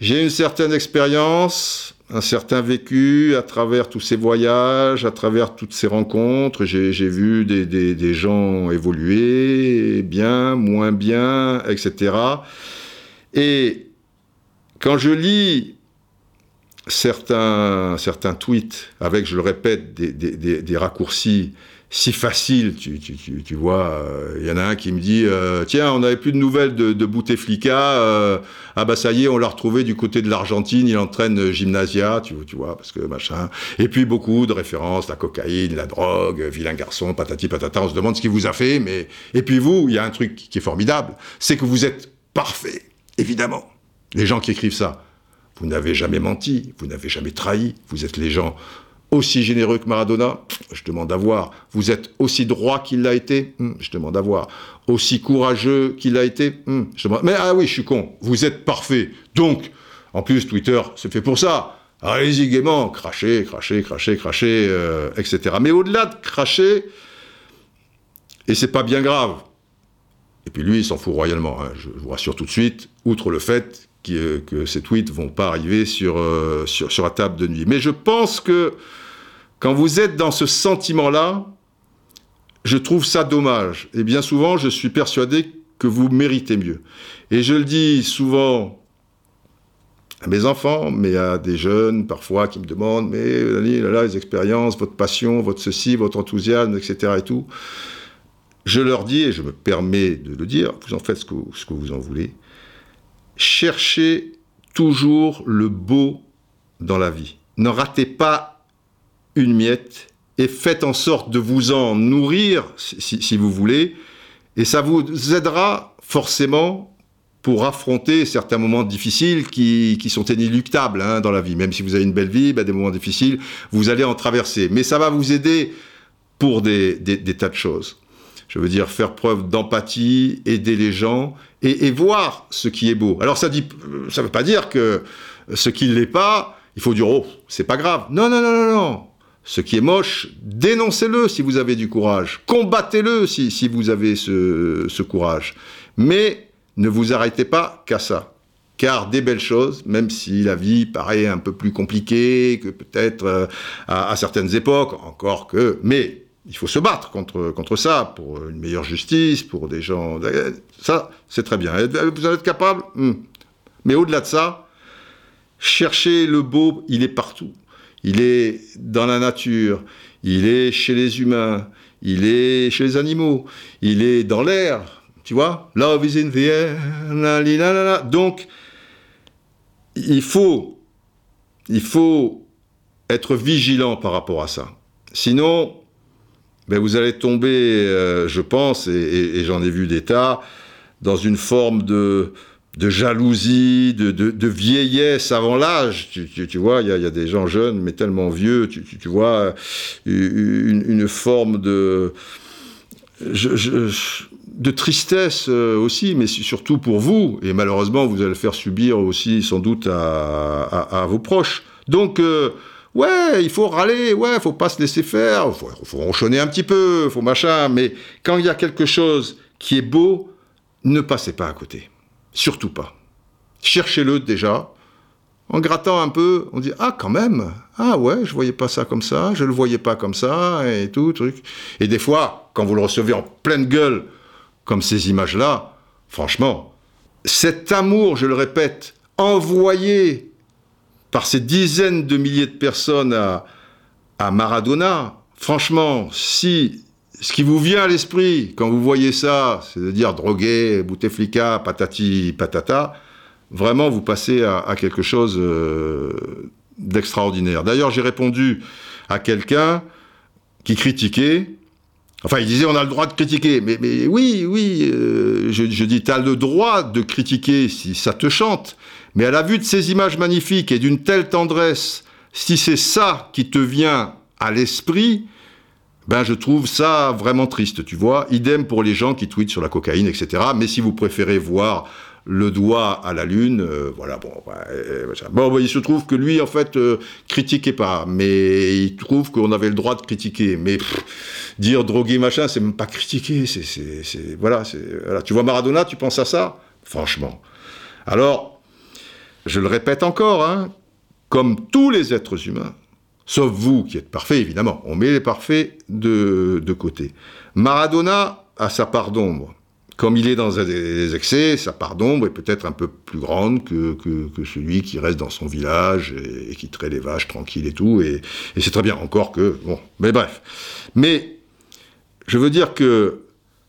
j'ai une certaine expérience, un certain vécu à travers tous ces voyages, à travers toutes ces rencontres. J'ai vu des, des, gens évoluer, bien, moins bien, etc. Et quand je lis certains, certains tweets avec, je le répète, des, des raccourcis si facile. Tu, tu, tu, tu vois, il euh, y en a un qui me dit euh, Tiens, on n'avait plus de nouvelles de, de Bouteflika. Euh, ah bah ça y est, on l'a retrouvé du côté de l'Argentine. Il entraîne Gymnasia, tu, tu vois, parce que machin. Et puis beaucoup de références la cocaïne, la drogue, vilain garçon, patati patata. On se demande ce qu'il vous a fait. mais Et puis vous, il y a un truc qui est formidable c'est que vous êtes parfait, évidemment. Les gens qui écrivent ça. Vous n'avez jamais menti, vous n'avez jamais trahi, vous êtes les gens aussi généreux que Maradona Je demande à voir. Vous êtes aussi droit qu'il l'a été hmm, Je demande à voir. Aussi courageux qu'il l'a été hmm, je demande... Mais ah oui, je suis con. Vous êtes parfait. Donc, en plus, Twitter, c'est fait pour ça. Allez-y gaiement, crachez, crachez, crachez, crachez, euh, etc. Mais au-delà de cracher, et c'est pas bien grave. Et puis lui, il s'en fout royalement. Hein. Je vous rassure tout de suite, outre le fait que ces tweets vont pas arriver sur, euh, sur, sur la table de nuit. Mais je pense que quand vous êtes dans ce sentiment-là, je trouve ça dommage. Et bien souvent, je suis persuadé que vous méritez mieux. Et je le dis souvent à mes enfants, mais à des jeunes parfois qui me demandent, mais là, là, les expériences, votre passion, votre ceci, votre enthousiasme, etc. et tout. Je leur dis, et je me permets de le dire, vous en faites ce que, ce que vous en voulez, cherchez toujours le beau dans la vie. Ne ratez pas une miette et faites en sorte de vous en nourrir, si, vous voulez, et ça vous aidera forcément pour affronter certains moments difficiles qui, sont inéluctables hein, dans la vie. Même si vous avez une belle vie, bah, des moments difficiles, vous allez en traverser. Mais ça va vous aider pour des tas de choses. Je veux dire, faire preuve d'empathie, aider les gens et, voir ce qui est beau. Alors ça dit, ça veut pas dire que ce qui ne l'est pas, il faut dire oh, c'est pas grave. Non, non, non, non, non. Ce qui est moche, dénoncez-le si vous avez du courage. Combattez-le si, si vous avez ce, ce courage. Mais ne vous arrêtez pas qu'à ça. Car des belles choses, même si la vie paraît un peu plus compliquée que peut-être euh, à, à, certaines époques, encore que, mais il faut se battre contre, contre ça, pour une meilleure justice, pour des gens... Ça, c'est très bien. Vous en êtes capable hmm. Mais au-delà de ça, cherchez le beau, il est partout. Il est dans la nature, il est chez les humains, il est chez les animaux, il est dans l'air, tu vois Love is in the air. La, la, la, Donc, il faut, il faut être vigilant par rapport à ça. Sinon, ben vous allez tomber, euh, je pense, et, j'en ai vu des tas, dans une forme de, jalousie, de, vieillesse avant l'âge. Tu, vois, il y, a, des gens jeunes, mais tellement vieux, tu, vois, une, une, forme de... De tristesse euh, aussi, mais surtout pour vous, et malheureusement vous allez le faire subir aussi sans doute à, vos proches. Donc, euh, ouais, il faut râler, ouais, faut pas se laisser faire, faut, faut ronchonner un petit peu, faut machin, mais quand il y a quelque chose qui est beau, ne passez pas à côté. Surtout pas. Cherchez-le déjà. En grattant un peu, on dit ah quand même, ah ouais, je voyais pas ça comme ça, je le voyais pas comme ça et tout truc. Et des fois, quand vous le recevez en pleine gueule, comme ces images-là, franchement, cet amour, je le répète, envoyé par ces dizaines de milliers de personnes à, Maradona, franchement, si ce qui vous vient à l'esprit quand vous voyez ça, c'est de dire drogué, Bouteflika, patati, patata, vraiment vous passez à, quelque chose euh, d'extraordinaire. D'ailleurs, j'ai répondu à quelqu'un qui critiquait Enfin, il disait on a le droit de critiquer, mais, mais oui, oui, euh, je, je, dis tu as le droit de critiquer si ça te chante, mais à la vue de ces images magnifiques et d'une telle tendresse, si c'est ça qui te vient à l'esprit, ben je trouve ça vraiment triste, tu vois. Idem pour les gens qui tweetent sur la cocaïne, etc. Mais si vous préférez voir le doigt à la lune, euh, voilà, bon, euh, bon, bon, il se trouve que lui, en fait, euh, critiquait pas, mais il trouve qu'on avait le droit de critiquer, mais dire droguer, machin, c'est même pas critiquer, c'est, c'est, voilà, voilà, tu vois Maradona, tu penses à ça? Franchement. Alors, je le répète encore, hein, comme tous les êtres humains, sauf vous qui êtes parfaits, évidemment, on met les parfaits de, de côté. Maradona a sa part d'ombre comme il est dans des excès, sa part d'ombre est peut-être un peu plus grande que, que, celui qui reste dans son village et, qui traite les vaches tranquille et tout. Et, c'est très bien, encore que... Bon, mais bref. Mais je veux dire que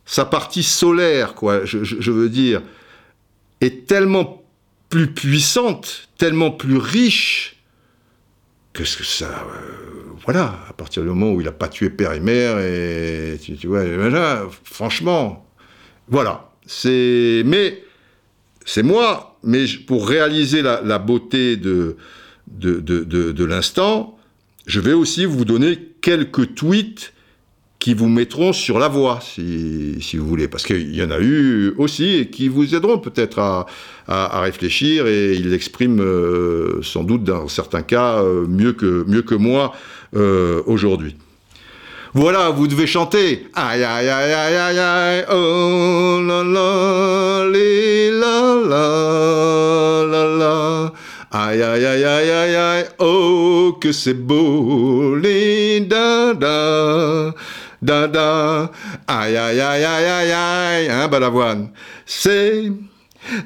sa partie solaire, quoi, je veux dire, est tellement plus puissante, tellement plus riche, que ce que ça... Euh, voilà, à partir du moment où il n'a pas tué père et mère, et tu, tu vois, là, franchement, voilà. C'est, mais c'est moi. Mais pour réaliser la, beauté de, de, de, de l'instant, je vais aussi vous donner quelques tweets qui vous mettront sur la voie, si, si vous voulez, parce qu'il y en a eu aussi et qui vous aideront peut-être à, à, à, réfléchir et ils l'expriment euh, sans doute dans certains cas euh, mieux, que, mieux que moi euh, aujourd'hui. Voilà, vous devez chanter. Aïe aïe aïe aïe aïe aïe, oh la la, li la la la la. Aïe aïe aïe aïe aïe aïe, oh que c'est beau, li da da. Da da, aïe aïe aïe aïe aïe aïe, hein, Balavoine? C'est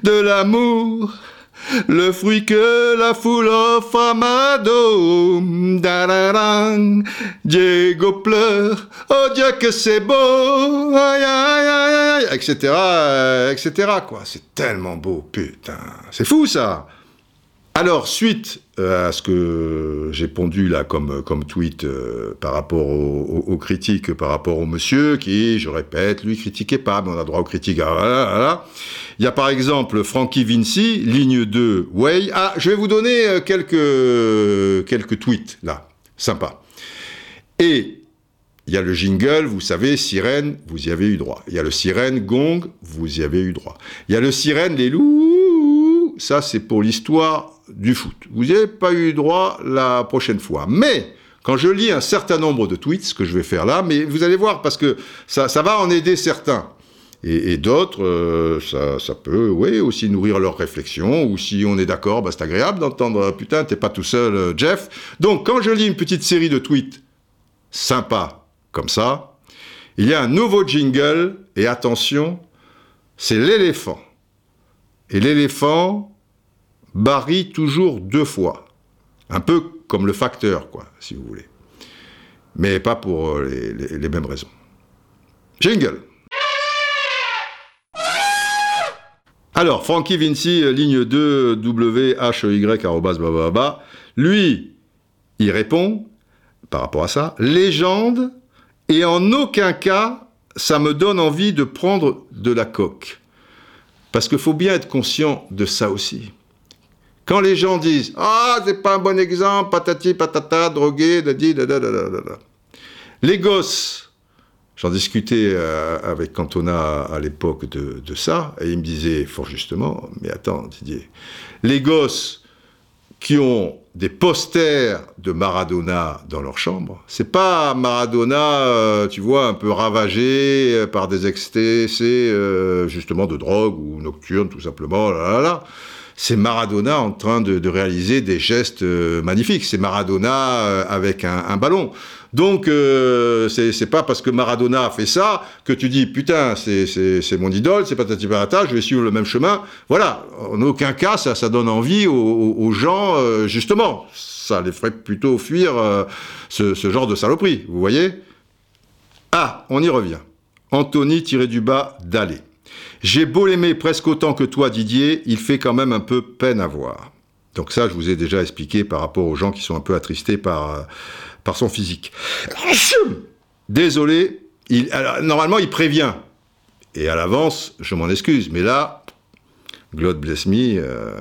de l'amour le fruit que la foule offre à Mado. Diego pleure, oh Dieu que c'est beau, aïe aïe aïe aïe, etc., etc. quoi. C'est tellement beau, putain, c'est fou ça. Alors, suite euh, à ce que j'ai pondu là comme, tweet euh, par rapport aux, critiques, par rapport au monsieur qui, je répète, lui critiquait pas, mais on a droit aux critiques. Ah, voilà, voilà. Il y a par exemple Frankie Vinci, ligne 2, Way. Ah, je vais vous donner euh, quelques, quelques tweets là, sympa. Et il y a le jingle, vous savez, sirène, vous y avez eu droit. Il y a le sirène, gong, vous y avez eu droit. Il y a le sirène, les loups, ça c'est pour l'histoire du foot. Vous n'y avez pas eu droit la prochaine fois. Mais quand je lis un certain nombre de tweets, ce que je vais faire là, mais vous allez voir, parce que ça, va en aider certains. Et, d'autres, euh, ça, peut, oui, aussi nourrir leurs réflexions, ou si on est d'accord, bah, c'est agréable d'entendre, putain, t'es pas tout seul, euh, Jeff. Donc, quand je lis une petite série de tweets sympas comme ça, il y a un nouveau jingle, et attention, c'est l'éléphant. Et l'éléphant, Barry toujours deux fois. Un peu comme le facteur, quoi, si vous voulez. Mais pas pour euh, les, mêmes raisons. Jingle. Alors, Frankie Vinci, euh, ligne 2, WHY, lui, il répond, par rapport à ça, légende, et en aucun cas, ça me donne envie de prendre de la coque. Parce qu'il faut bien être conscient de ça aussi. Quand les gens disent Ah, c'est pas un bon exemple, patati patata, drogué, dadi, dadadadada. Les gosses, j'en discutais euh, avec Cantona à l'époque de, ça, et il me disait fort justement Mais attends, Didier, les gosses qui ont des posters de Maradona dans leur chambre. C'est pas Maradona, euh, tu vois, un peu ravagé euh, par des excès, justement de drogue ou nocturne, tout simplement. Là, là, là c'est Maradona en train de, réaliser des gestes euh, magnifiques. C'est Maradona euh, avec un, ballon. Donc, euh, c'est pas parce que Maradona a fait ça que tu dis putain, c'est mon idole, c'est patati patata, je vais suivre le même chemin. Voilà, en aucun cas ça, ça donne envie aux, gens, justement, ça les ferait plutôt fuir ce, ce, genre de saloperie, vous voyez? Ah, on y revient. Anthony tiré du bas d'aller. J'ai beau l'aimer presque autant que toi, Didier, il fait quand même un peu peine à voir. Donc ça, je vous ai déjà expliqué par rapport aux gens qui sont un peu attristés par, euh, par son physique. Désolé, normalement, il prévient. Et à l'avance, je m'en excuse. Mais là, God bless me, euh,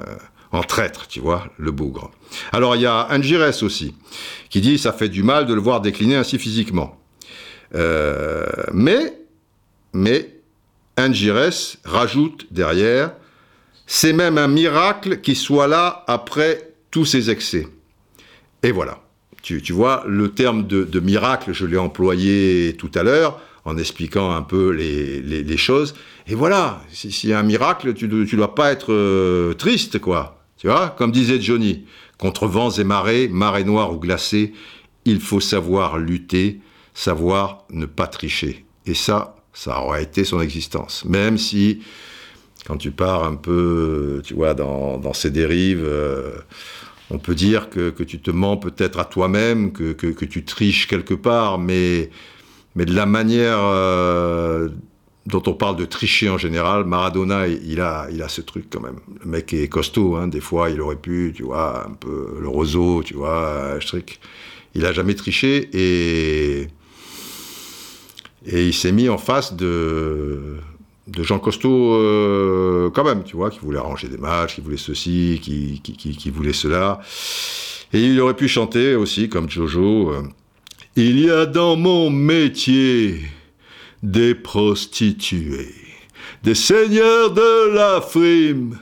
en traître, tu vois, le bougre. Alors, il y a Angires aussi, qui dit « ça fait du mal de le voir décliner ainsi physiquement euh, Mais, mais, Ingires rajoute derrière C'est même un miracle qu'il soit là après tous ces excès. Et voilà. Tu, vois, le terme de, miracle, je l'ai employé tout à l'heure en expliquant un peu les, choses. Et voilà, s'il y a un miracle, tu ne dois pas être euh, triste, quoi. Tu vois, comme disait Johnny, contre vents et marées, marées noires ou glacées, il faut savoir lutter, savoir ne pas tricher. Et ça, ça aurait été son existence. Même si, quand tu pars un peu, tu vois, dans, ces dérives, euh, on peut dire que, tu te mens peut-être à toi-même, que, tu triches quelque part, mais, de la manière euh, dont on parle de tricher en général, Maradona, il a, il a ce truc quand même. Le mec est costaud, hein, des fois il aurait pu, tu vois, un peu le roseau, tu vois, Strick. Il a jamais triché et et il s'est mis en face de, de gens costauds euh, quand même, tu vois, qui voulaient arranger des matchs, qui voulaient ceci, qui, qui, qui, cela. Et il aurait pu chanter aussi, comme Jojo, euh, Il y a dans mon métier des prostituées, des seigneurs de la frime,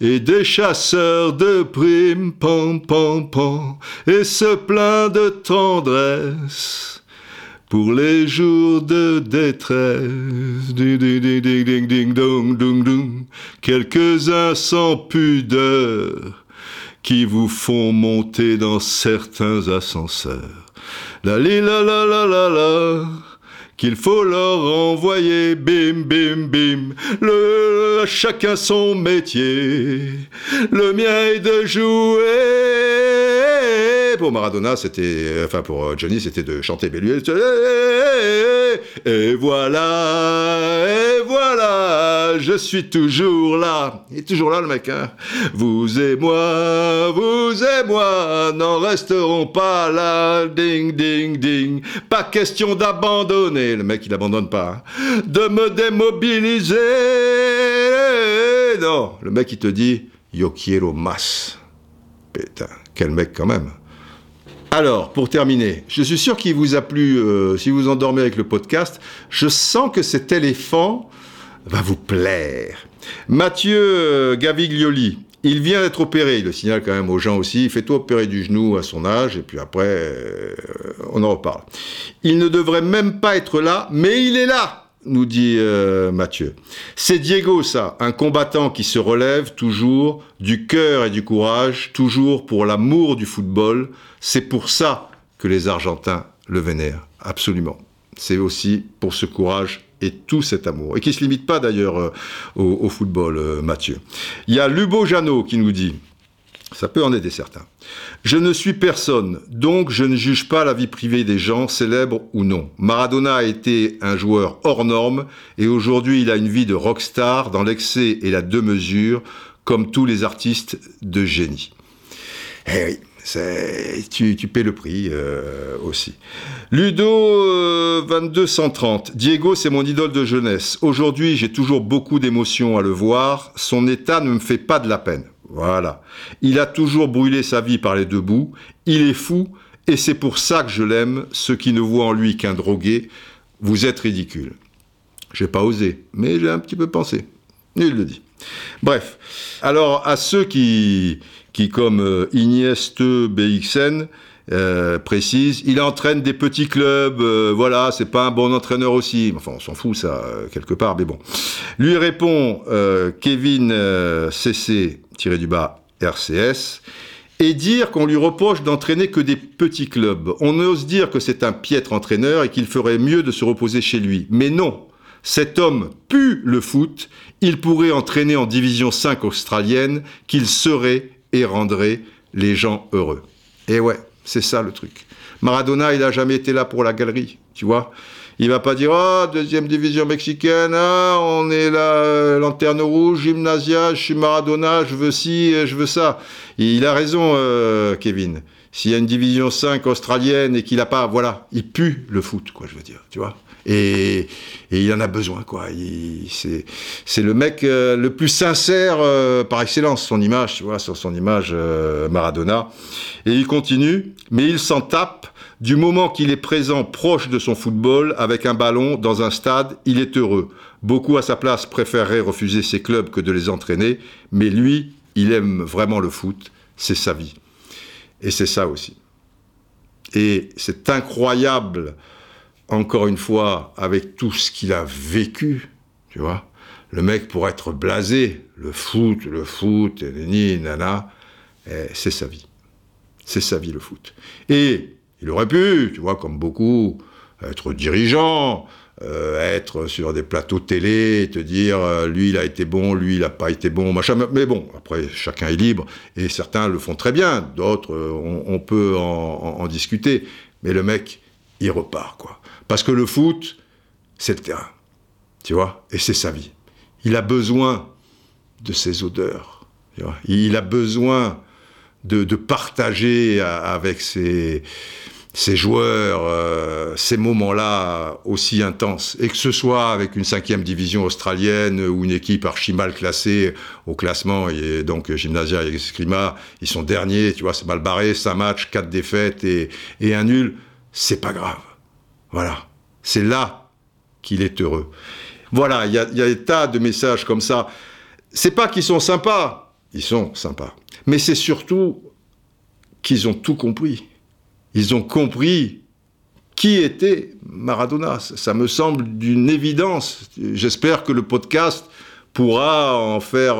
et des chasseurs de primes, pam, pam, pam, et ce plein de tendresse pour les jours de détresse. Ding, ding, ding, ding, ding, ding, dong, dong, dong. Quelques-uns sans pudeur qui vous font monter dans certains ascenseurs. La li la la la la la. Qu'il faut leur envoyer. Bim, bim, bim, le, chacun son métier. Le mien est de jouer. Pour Maradona, c'était, enfin pour Johnny, c'était de chanter Belluel. Et voilà, et voilà, je suis toujours là. Il est toujours là le mec, hein. Vous et moi, vous et moi, n'en resterons pas là. Ding, ding, ding. Pas question d'abandonner. Le mec, il abandonne pas. Hein. De me démobiliser. Non, le mec, il te dit, yo quiero más. Putain, quel mec quand même. Alors, pour terminer, je suis sûr qu'il vous a plu, euh, si vous endormez avec le podcast, je sens que cet éléphant va vous plaire. Mathieu euh, Gaviglioli, il vient d'être opéré, il le signale quand même aux gens aussi, tout opérer du genou à son âge, et puis après, euh, on en reparle. Il ne devrait même pas être là, mais il est là nous dit euh, Mathieu. C'est Diego, ça, un combattant qui se relève toujours du cœur et du courage, toujours pour l'amour du football. C'est pour ça que les Argentins le vénèrent, absolument. C'est aussi pour ce courage et tout cet amour, et qui ne se limite pas d'ailleurs euh, au, football, euh, Mathieu. Il y a Lubo Jano qui nous dit ça peut en aider certains. Je ne suis personne, donc je ne juge pas la vie privée des gens, célèbres ou non. Maradona a été un joueur hors norme et aujourd'hui il a une vie de rockstar dans l'excès et la deux-mesures, comme tous les artistes de génie. Eh oui, tu, paies le prix euh, aussi. Ludo 2230. Euh, Diego, c'est mon idole de jeunesse. Aujourd'hui, j'ai toujours beaucoup d'émotions à le voir. Son état ne me fait pas de la peine. Voilà. Il a toujours brûlé sa vie par les deux bouts. Il est fou, et c'est pour ça que je l'aime. Ceux qui ne voient en lui qu'un drogué, vous êtes ridicule. J'ai pas osé, mais j'ai un petit peu pensé. Il le dit. Bref. Alors, à ceux qui, qui comme euh, Inieste BXN, euh, précise, il entraîne des petits clubs, euh, voilà, c'est pas un bon entraîneur aussi. Enfin, on s'en fout ça quelque part, mais bon. Lui répond Kevin CC tiré du bas RCS, et dire qu'on lui reproche d'entraîner que des petits clubs. On ose dire que c'est un piètre entraîneur et qu'il ferait mieux de se reposer chez lui. Mais non, cet homme pue le foot, il pourrait entraîner en division 5 australienne, qu'il serait et rendrait les gens heureux. Et ouais, c'est ça le truc. Maradona, il n'a jamais été là pour la galerie, tu vois. Il va pas dire oh deuxième division mexicaine, ah, on est la lanterne rouge, gymnasia, je suis Maradona, je veux ci, je veux ça. il a raison, euh, Kevin. S'il y a une division 5 australienne et qu'il a pas, voilà, il pue le foot, quoi, je veux dire, tu vois. Et, il en a besoin, quoi. C'est le mec euh, le plus sincère euh, par excellence, son image, tu vois, sur son image Maradona. Et il continue, mais il s'en tape du moment qu'il est présent proche de son football, avec un ballon, dans un stade, il est heureux. Beaucoup à sa place préféreraient refuser ses clubs que de les entraîner, mais lui, il aime vraiment le foot, c'est sa vie. Et c'est ça aussi. Et c'est incroyable, encore une fois, avec tout ce qu'il a vécu, tu vois. Le mec, pour être blasé, le foot, le foot, ni nana, eh, c'est sa vie. C'est sa vie, le foot. Et il aurait pu, tu vois, comme beaucoup, être dirigeant, euh, être sur des plateaux télé, te dire euh, lui il a été bon, lui il n'a pas été bon, machin. Mais bon, après chacun est libre et certains le font très bien, d'autres euh, on, peut en, discuter. Mais le mec, il repart quoi. Parce que le foot, c'est le terrain, tu vois, et c'est sa vie. Il a besoin de ses odeurs, il a besoin de partager avec ses ces joueurs, euh, ces moments-là aussi intenses, et que ce soit avec une cinquième division australienne ou une équipe archi mal classée au classement, et donc Gymnasia et Escrima, ils sont derniers, tu vois, c'est mal barré, cinq matchs, quatre défaites et, et un nul, c'est pas grave. Voilà, c'est là qu'il est heureux. Voilà, il y a, y a des tas de messages comme ça. C'est pas qu'ils sont sympas, ils sont sympas, mais c'est surtout qu'ils ont tout compris ils ont compris qui était Maradona. Ça me semble d'une évidence. J'espère que le podcast pourra en faire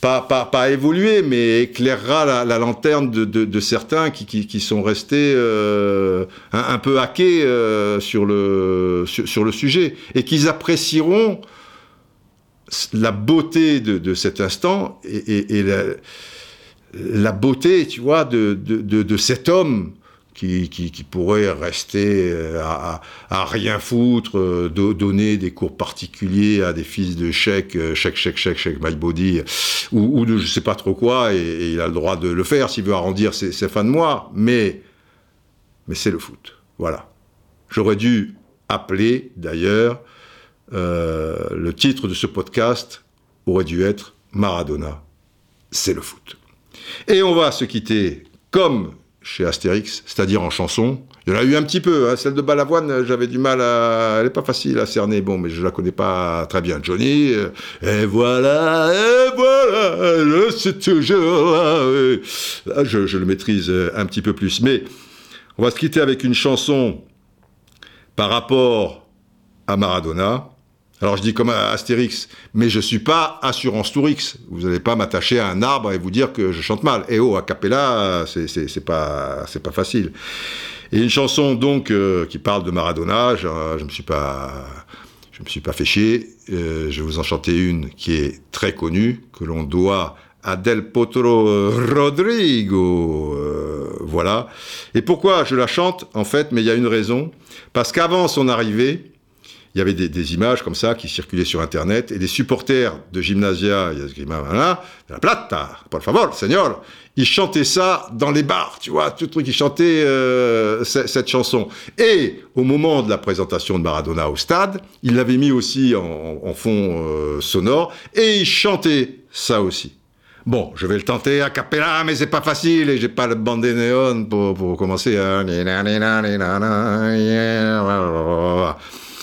pas, pas, évoluer, mais éclairera la, lanterne de, certains qui, sont restés euh, un, peu hackés euh, sur, le, sujet, et qu'ils apprécieront la beauté de, cet instant et, la, beauté, tu vois, de, cet homme qui, qui, pourrait rester euh, à, rien foutre, euh, donner des cours particuliers à des fils de chèque, chèque, chèque, chèque, chèque, my body, ou, de je sais pas trop quoi, et, il a le droit de le faire s'il veut arrondir ses, fins de mois, mais, mais c'est le foot. Voilà. J'aurais dû appeler, d'ailleurs, euh, le titre de ce podcast aurait dû être Maradona, c'est le foot. Et on va se quitter comme chez Astérix, c'est-à-dire en chanson. Il y en a eu un petit peu. Hein. Celle de Balavoine, j'avais du mal à. Elle n'est pas facile à cerner. Bon, mais je la connais pas très bien. Johnny. Et voilà, et voilà, c'est toujours là. je, je, le maîtrise un petit peu plus. Mais on va se quitter avec une chanson par rapport à Maradona. Alors je dis comme Astérix, mais je suis pas Assurance Tourix. Vous n'allez pas m'attacher à un arbre et vous dire que je chante mal. Et oh, a cappella, c'est pas pas facile. Et une chanson donc euh, qui parle de Maradona, je, je me suis pas je me suis pas fait chier. Euh, je vais vous en chanter une qui est très connue que l'on doit à Del Potro Rodrigo. Euh, voilà. Et pourquoi je la chante? En fait, mais il y a une raison. Parce qu'avant son arrivée, il y avait des, images comme ça qui circulaient sur Internet, et des supporters de Gymnasia, voilà, la plata, por favor, señor, ils chantaient ça dans les bars, tu vois, tout le truc, ils chantaient euh, cette chanson. Et au moment de la présentation de Maradona au stade, ils l'avaient mis aussi en, fond euh, sonore, et ils chantaient ça aussi. Bon, je vais le tenter à cappella, mais c'est pas facile et j'ai pas le bandé néon pour, commencer.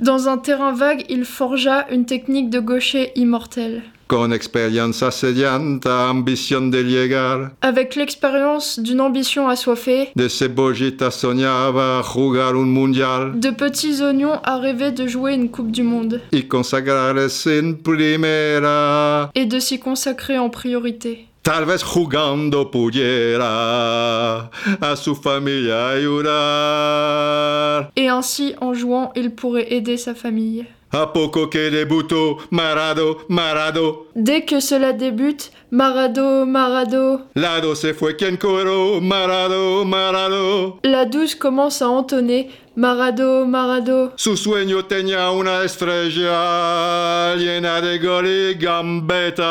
Dans un terrain vague, il forgea une technique de gaucher immortel. Con experiencia sedienta, ambition de llegar. Avec l'expérience d'une ambition assoiffée. De cebollita soñaba jugar un mundial. De petits oignons à rêver de jouer une Coupe du Monde. Y consagrarse en primera. Et de s'y consacrer en priorité. Tal vez jugando pudiera a su familia ayudar. Et ainsi, en jouant, il pourrait aider sa famille. A poco que debutó, Marado, Marado. Dès que cela débute, Marado, Marado. La douce fue quien coró, Marado, Marado. La douce commence à entonner, Marado, Marado. Su sueño tenía una estrella llena de gol y gambetas.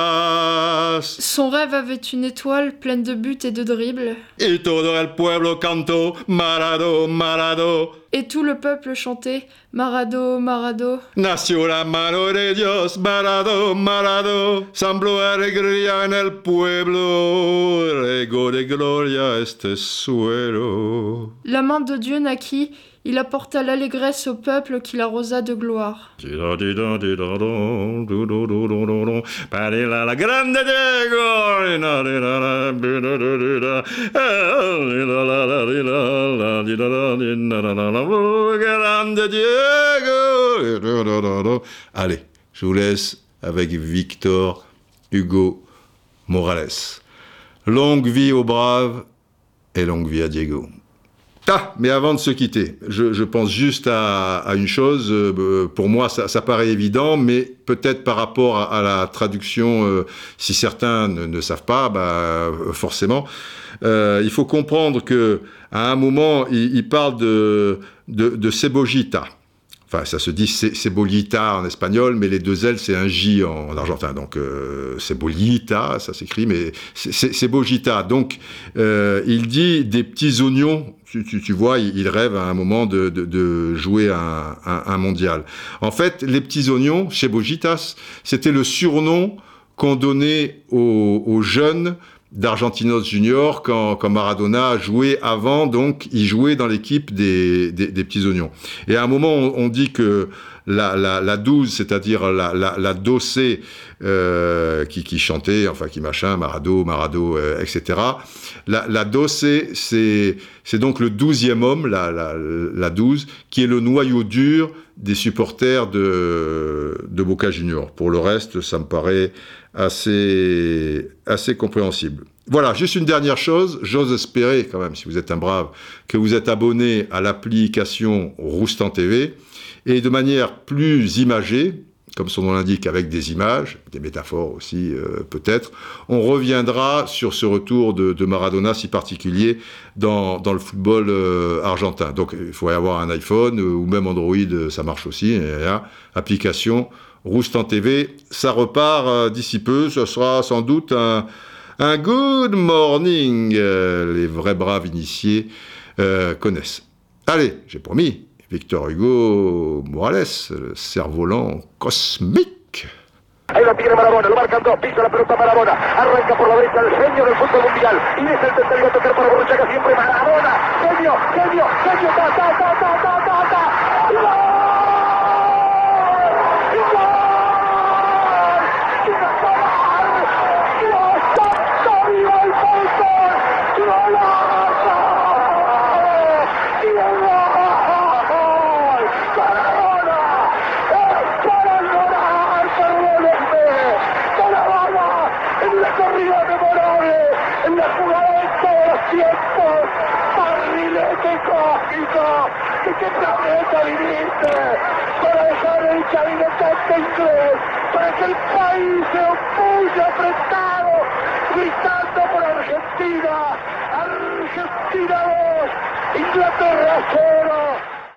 Son rêve avait une étoile pleine de buts et de dribbles. Y todo el pueblo cantó, Marado, Marado. Et tout le peuple chantait Marado, Marado. Nació la mano de Dios, Marado, Marado. Sembló alegría en el pueblo, rego de gloria este suelo. La main de Dieu naquit, il apporta l'allégresse au peuple qu'il arrosa de gloire. Allez, je vous laisse avec Victor Hugo Morales. Longue vie aux braves et longue vie à Diego. Ah, mais avant de se quitter, je, pense juste à, une chose. Euh, pour moi, ça, paraît évident, mais peut-être par rapport à, la traduction, euh, si certains ne, savent pas, bah, forcément, euh, il faut comprendre que à un moment, il, parle de, de, de Cebogita. Enfin, ça se dit Cebolita en espagnol, mais les deux L, c'est un J en, argentin. Donc, euh, ça s'écrit, mais c'est Cebogita. Donc, euh, il dit des petits oignons. Tu, tu, vois, il, rêve à un moment de, de, de jouer un, un, un, mondial. En fait, les petits oignons, Cebojitas, c'était le surnom qu'on donnait aux, aux jeunes d'Argentinos Junior quand, quand Maradona jouait avant, donc il jouait dans l'équipe des, des, petits oignons. Et à un moment, on, dit que la, la, la 12, c'est-à-dire la, la, euh, qui, qui, chantait, enfin qui machin, Marado, Marado, euh, etc. La, la c'est, donc le douzième homme, la, la, la 12, qui est le noyau dur des supporters de, de Boca Junior. Pour le reste, ça me paraît assez, assez compréhensible. Voilà, juste une dernière chose, j'ose espérer quand même, si vous êtes un brave, que vous êtes abonné à l'application Roustan TV, et de manière plus imagée, comme son nom l'indique, avec des images, des métaphores aussi euh, peut-être, on reviendra sur ce retour de, Maradona si particulier dans, dans le football euh, argentin. Donc il faudrait avoir un iPhone ou même Android, ça marche aussi, et, application Roustan TV. Ça repart euh, d'ici peu, ce sera sans doute un, un good morning. Euh, les vrais braves initiés euh, connaissent. Allez, j'ai promis, Victor Hugo Morales, le cerf-volant cosmique. Para dejar el cabinetante inglés, para que el país se opulle apretado, gritando por Argentina. Argentina 2, Inglaterra 0.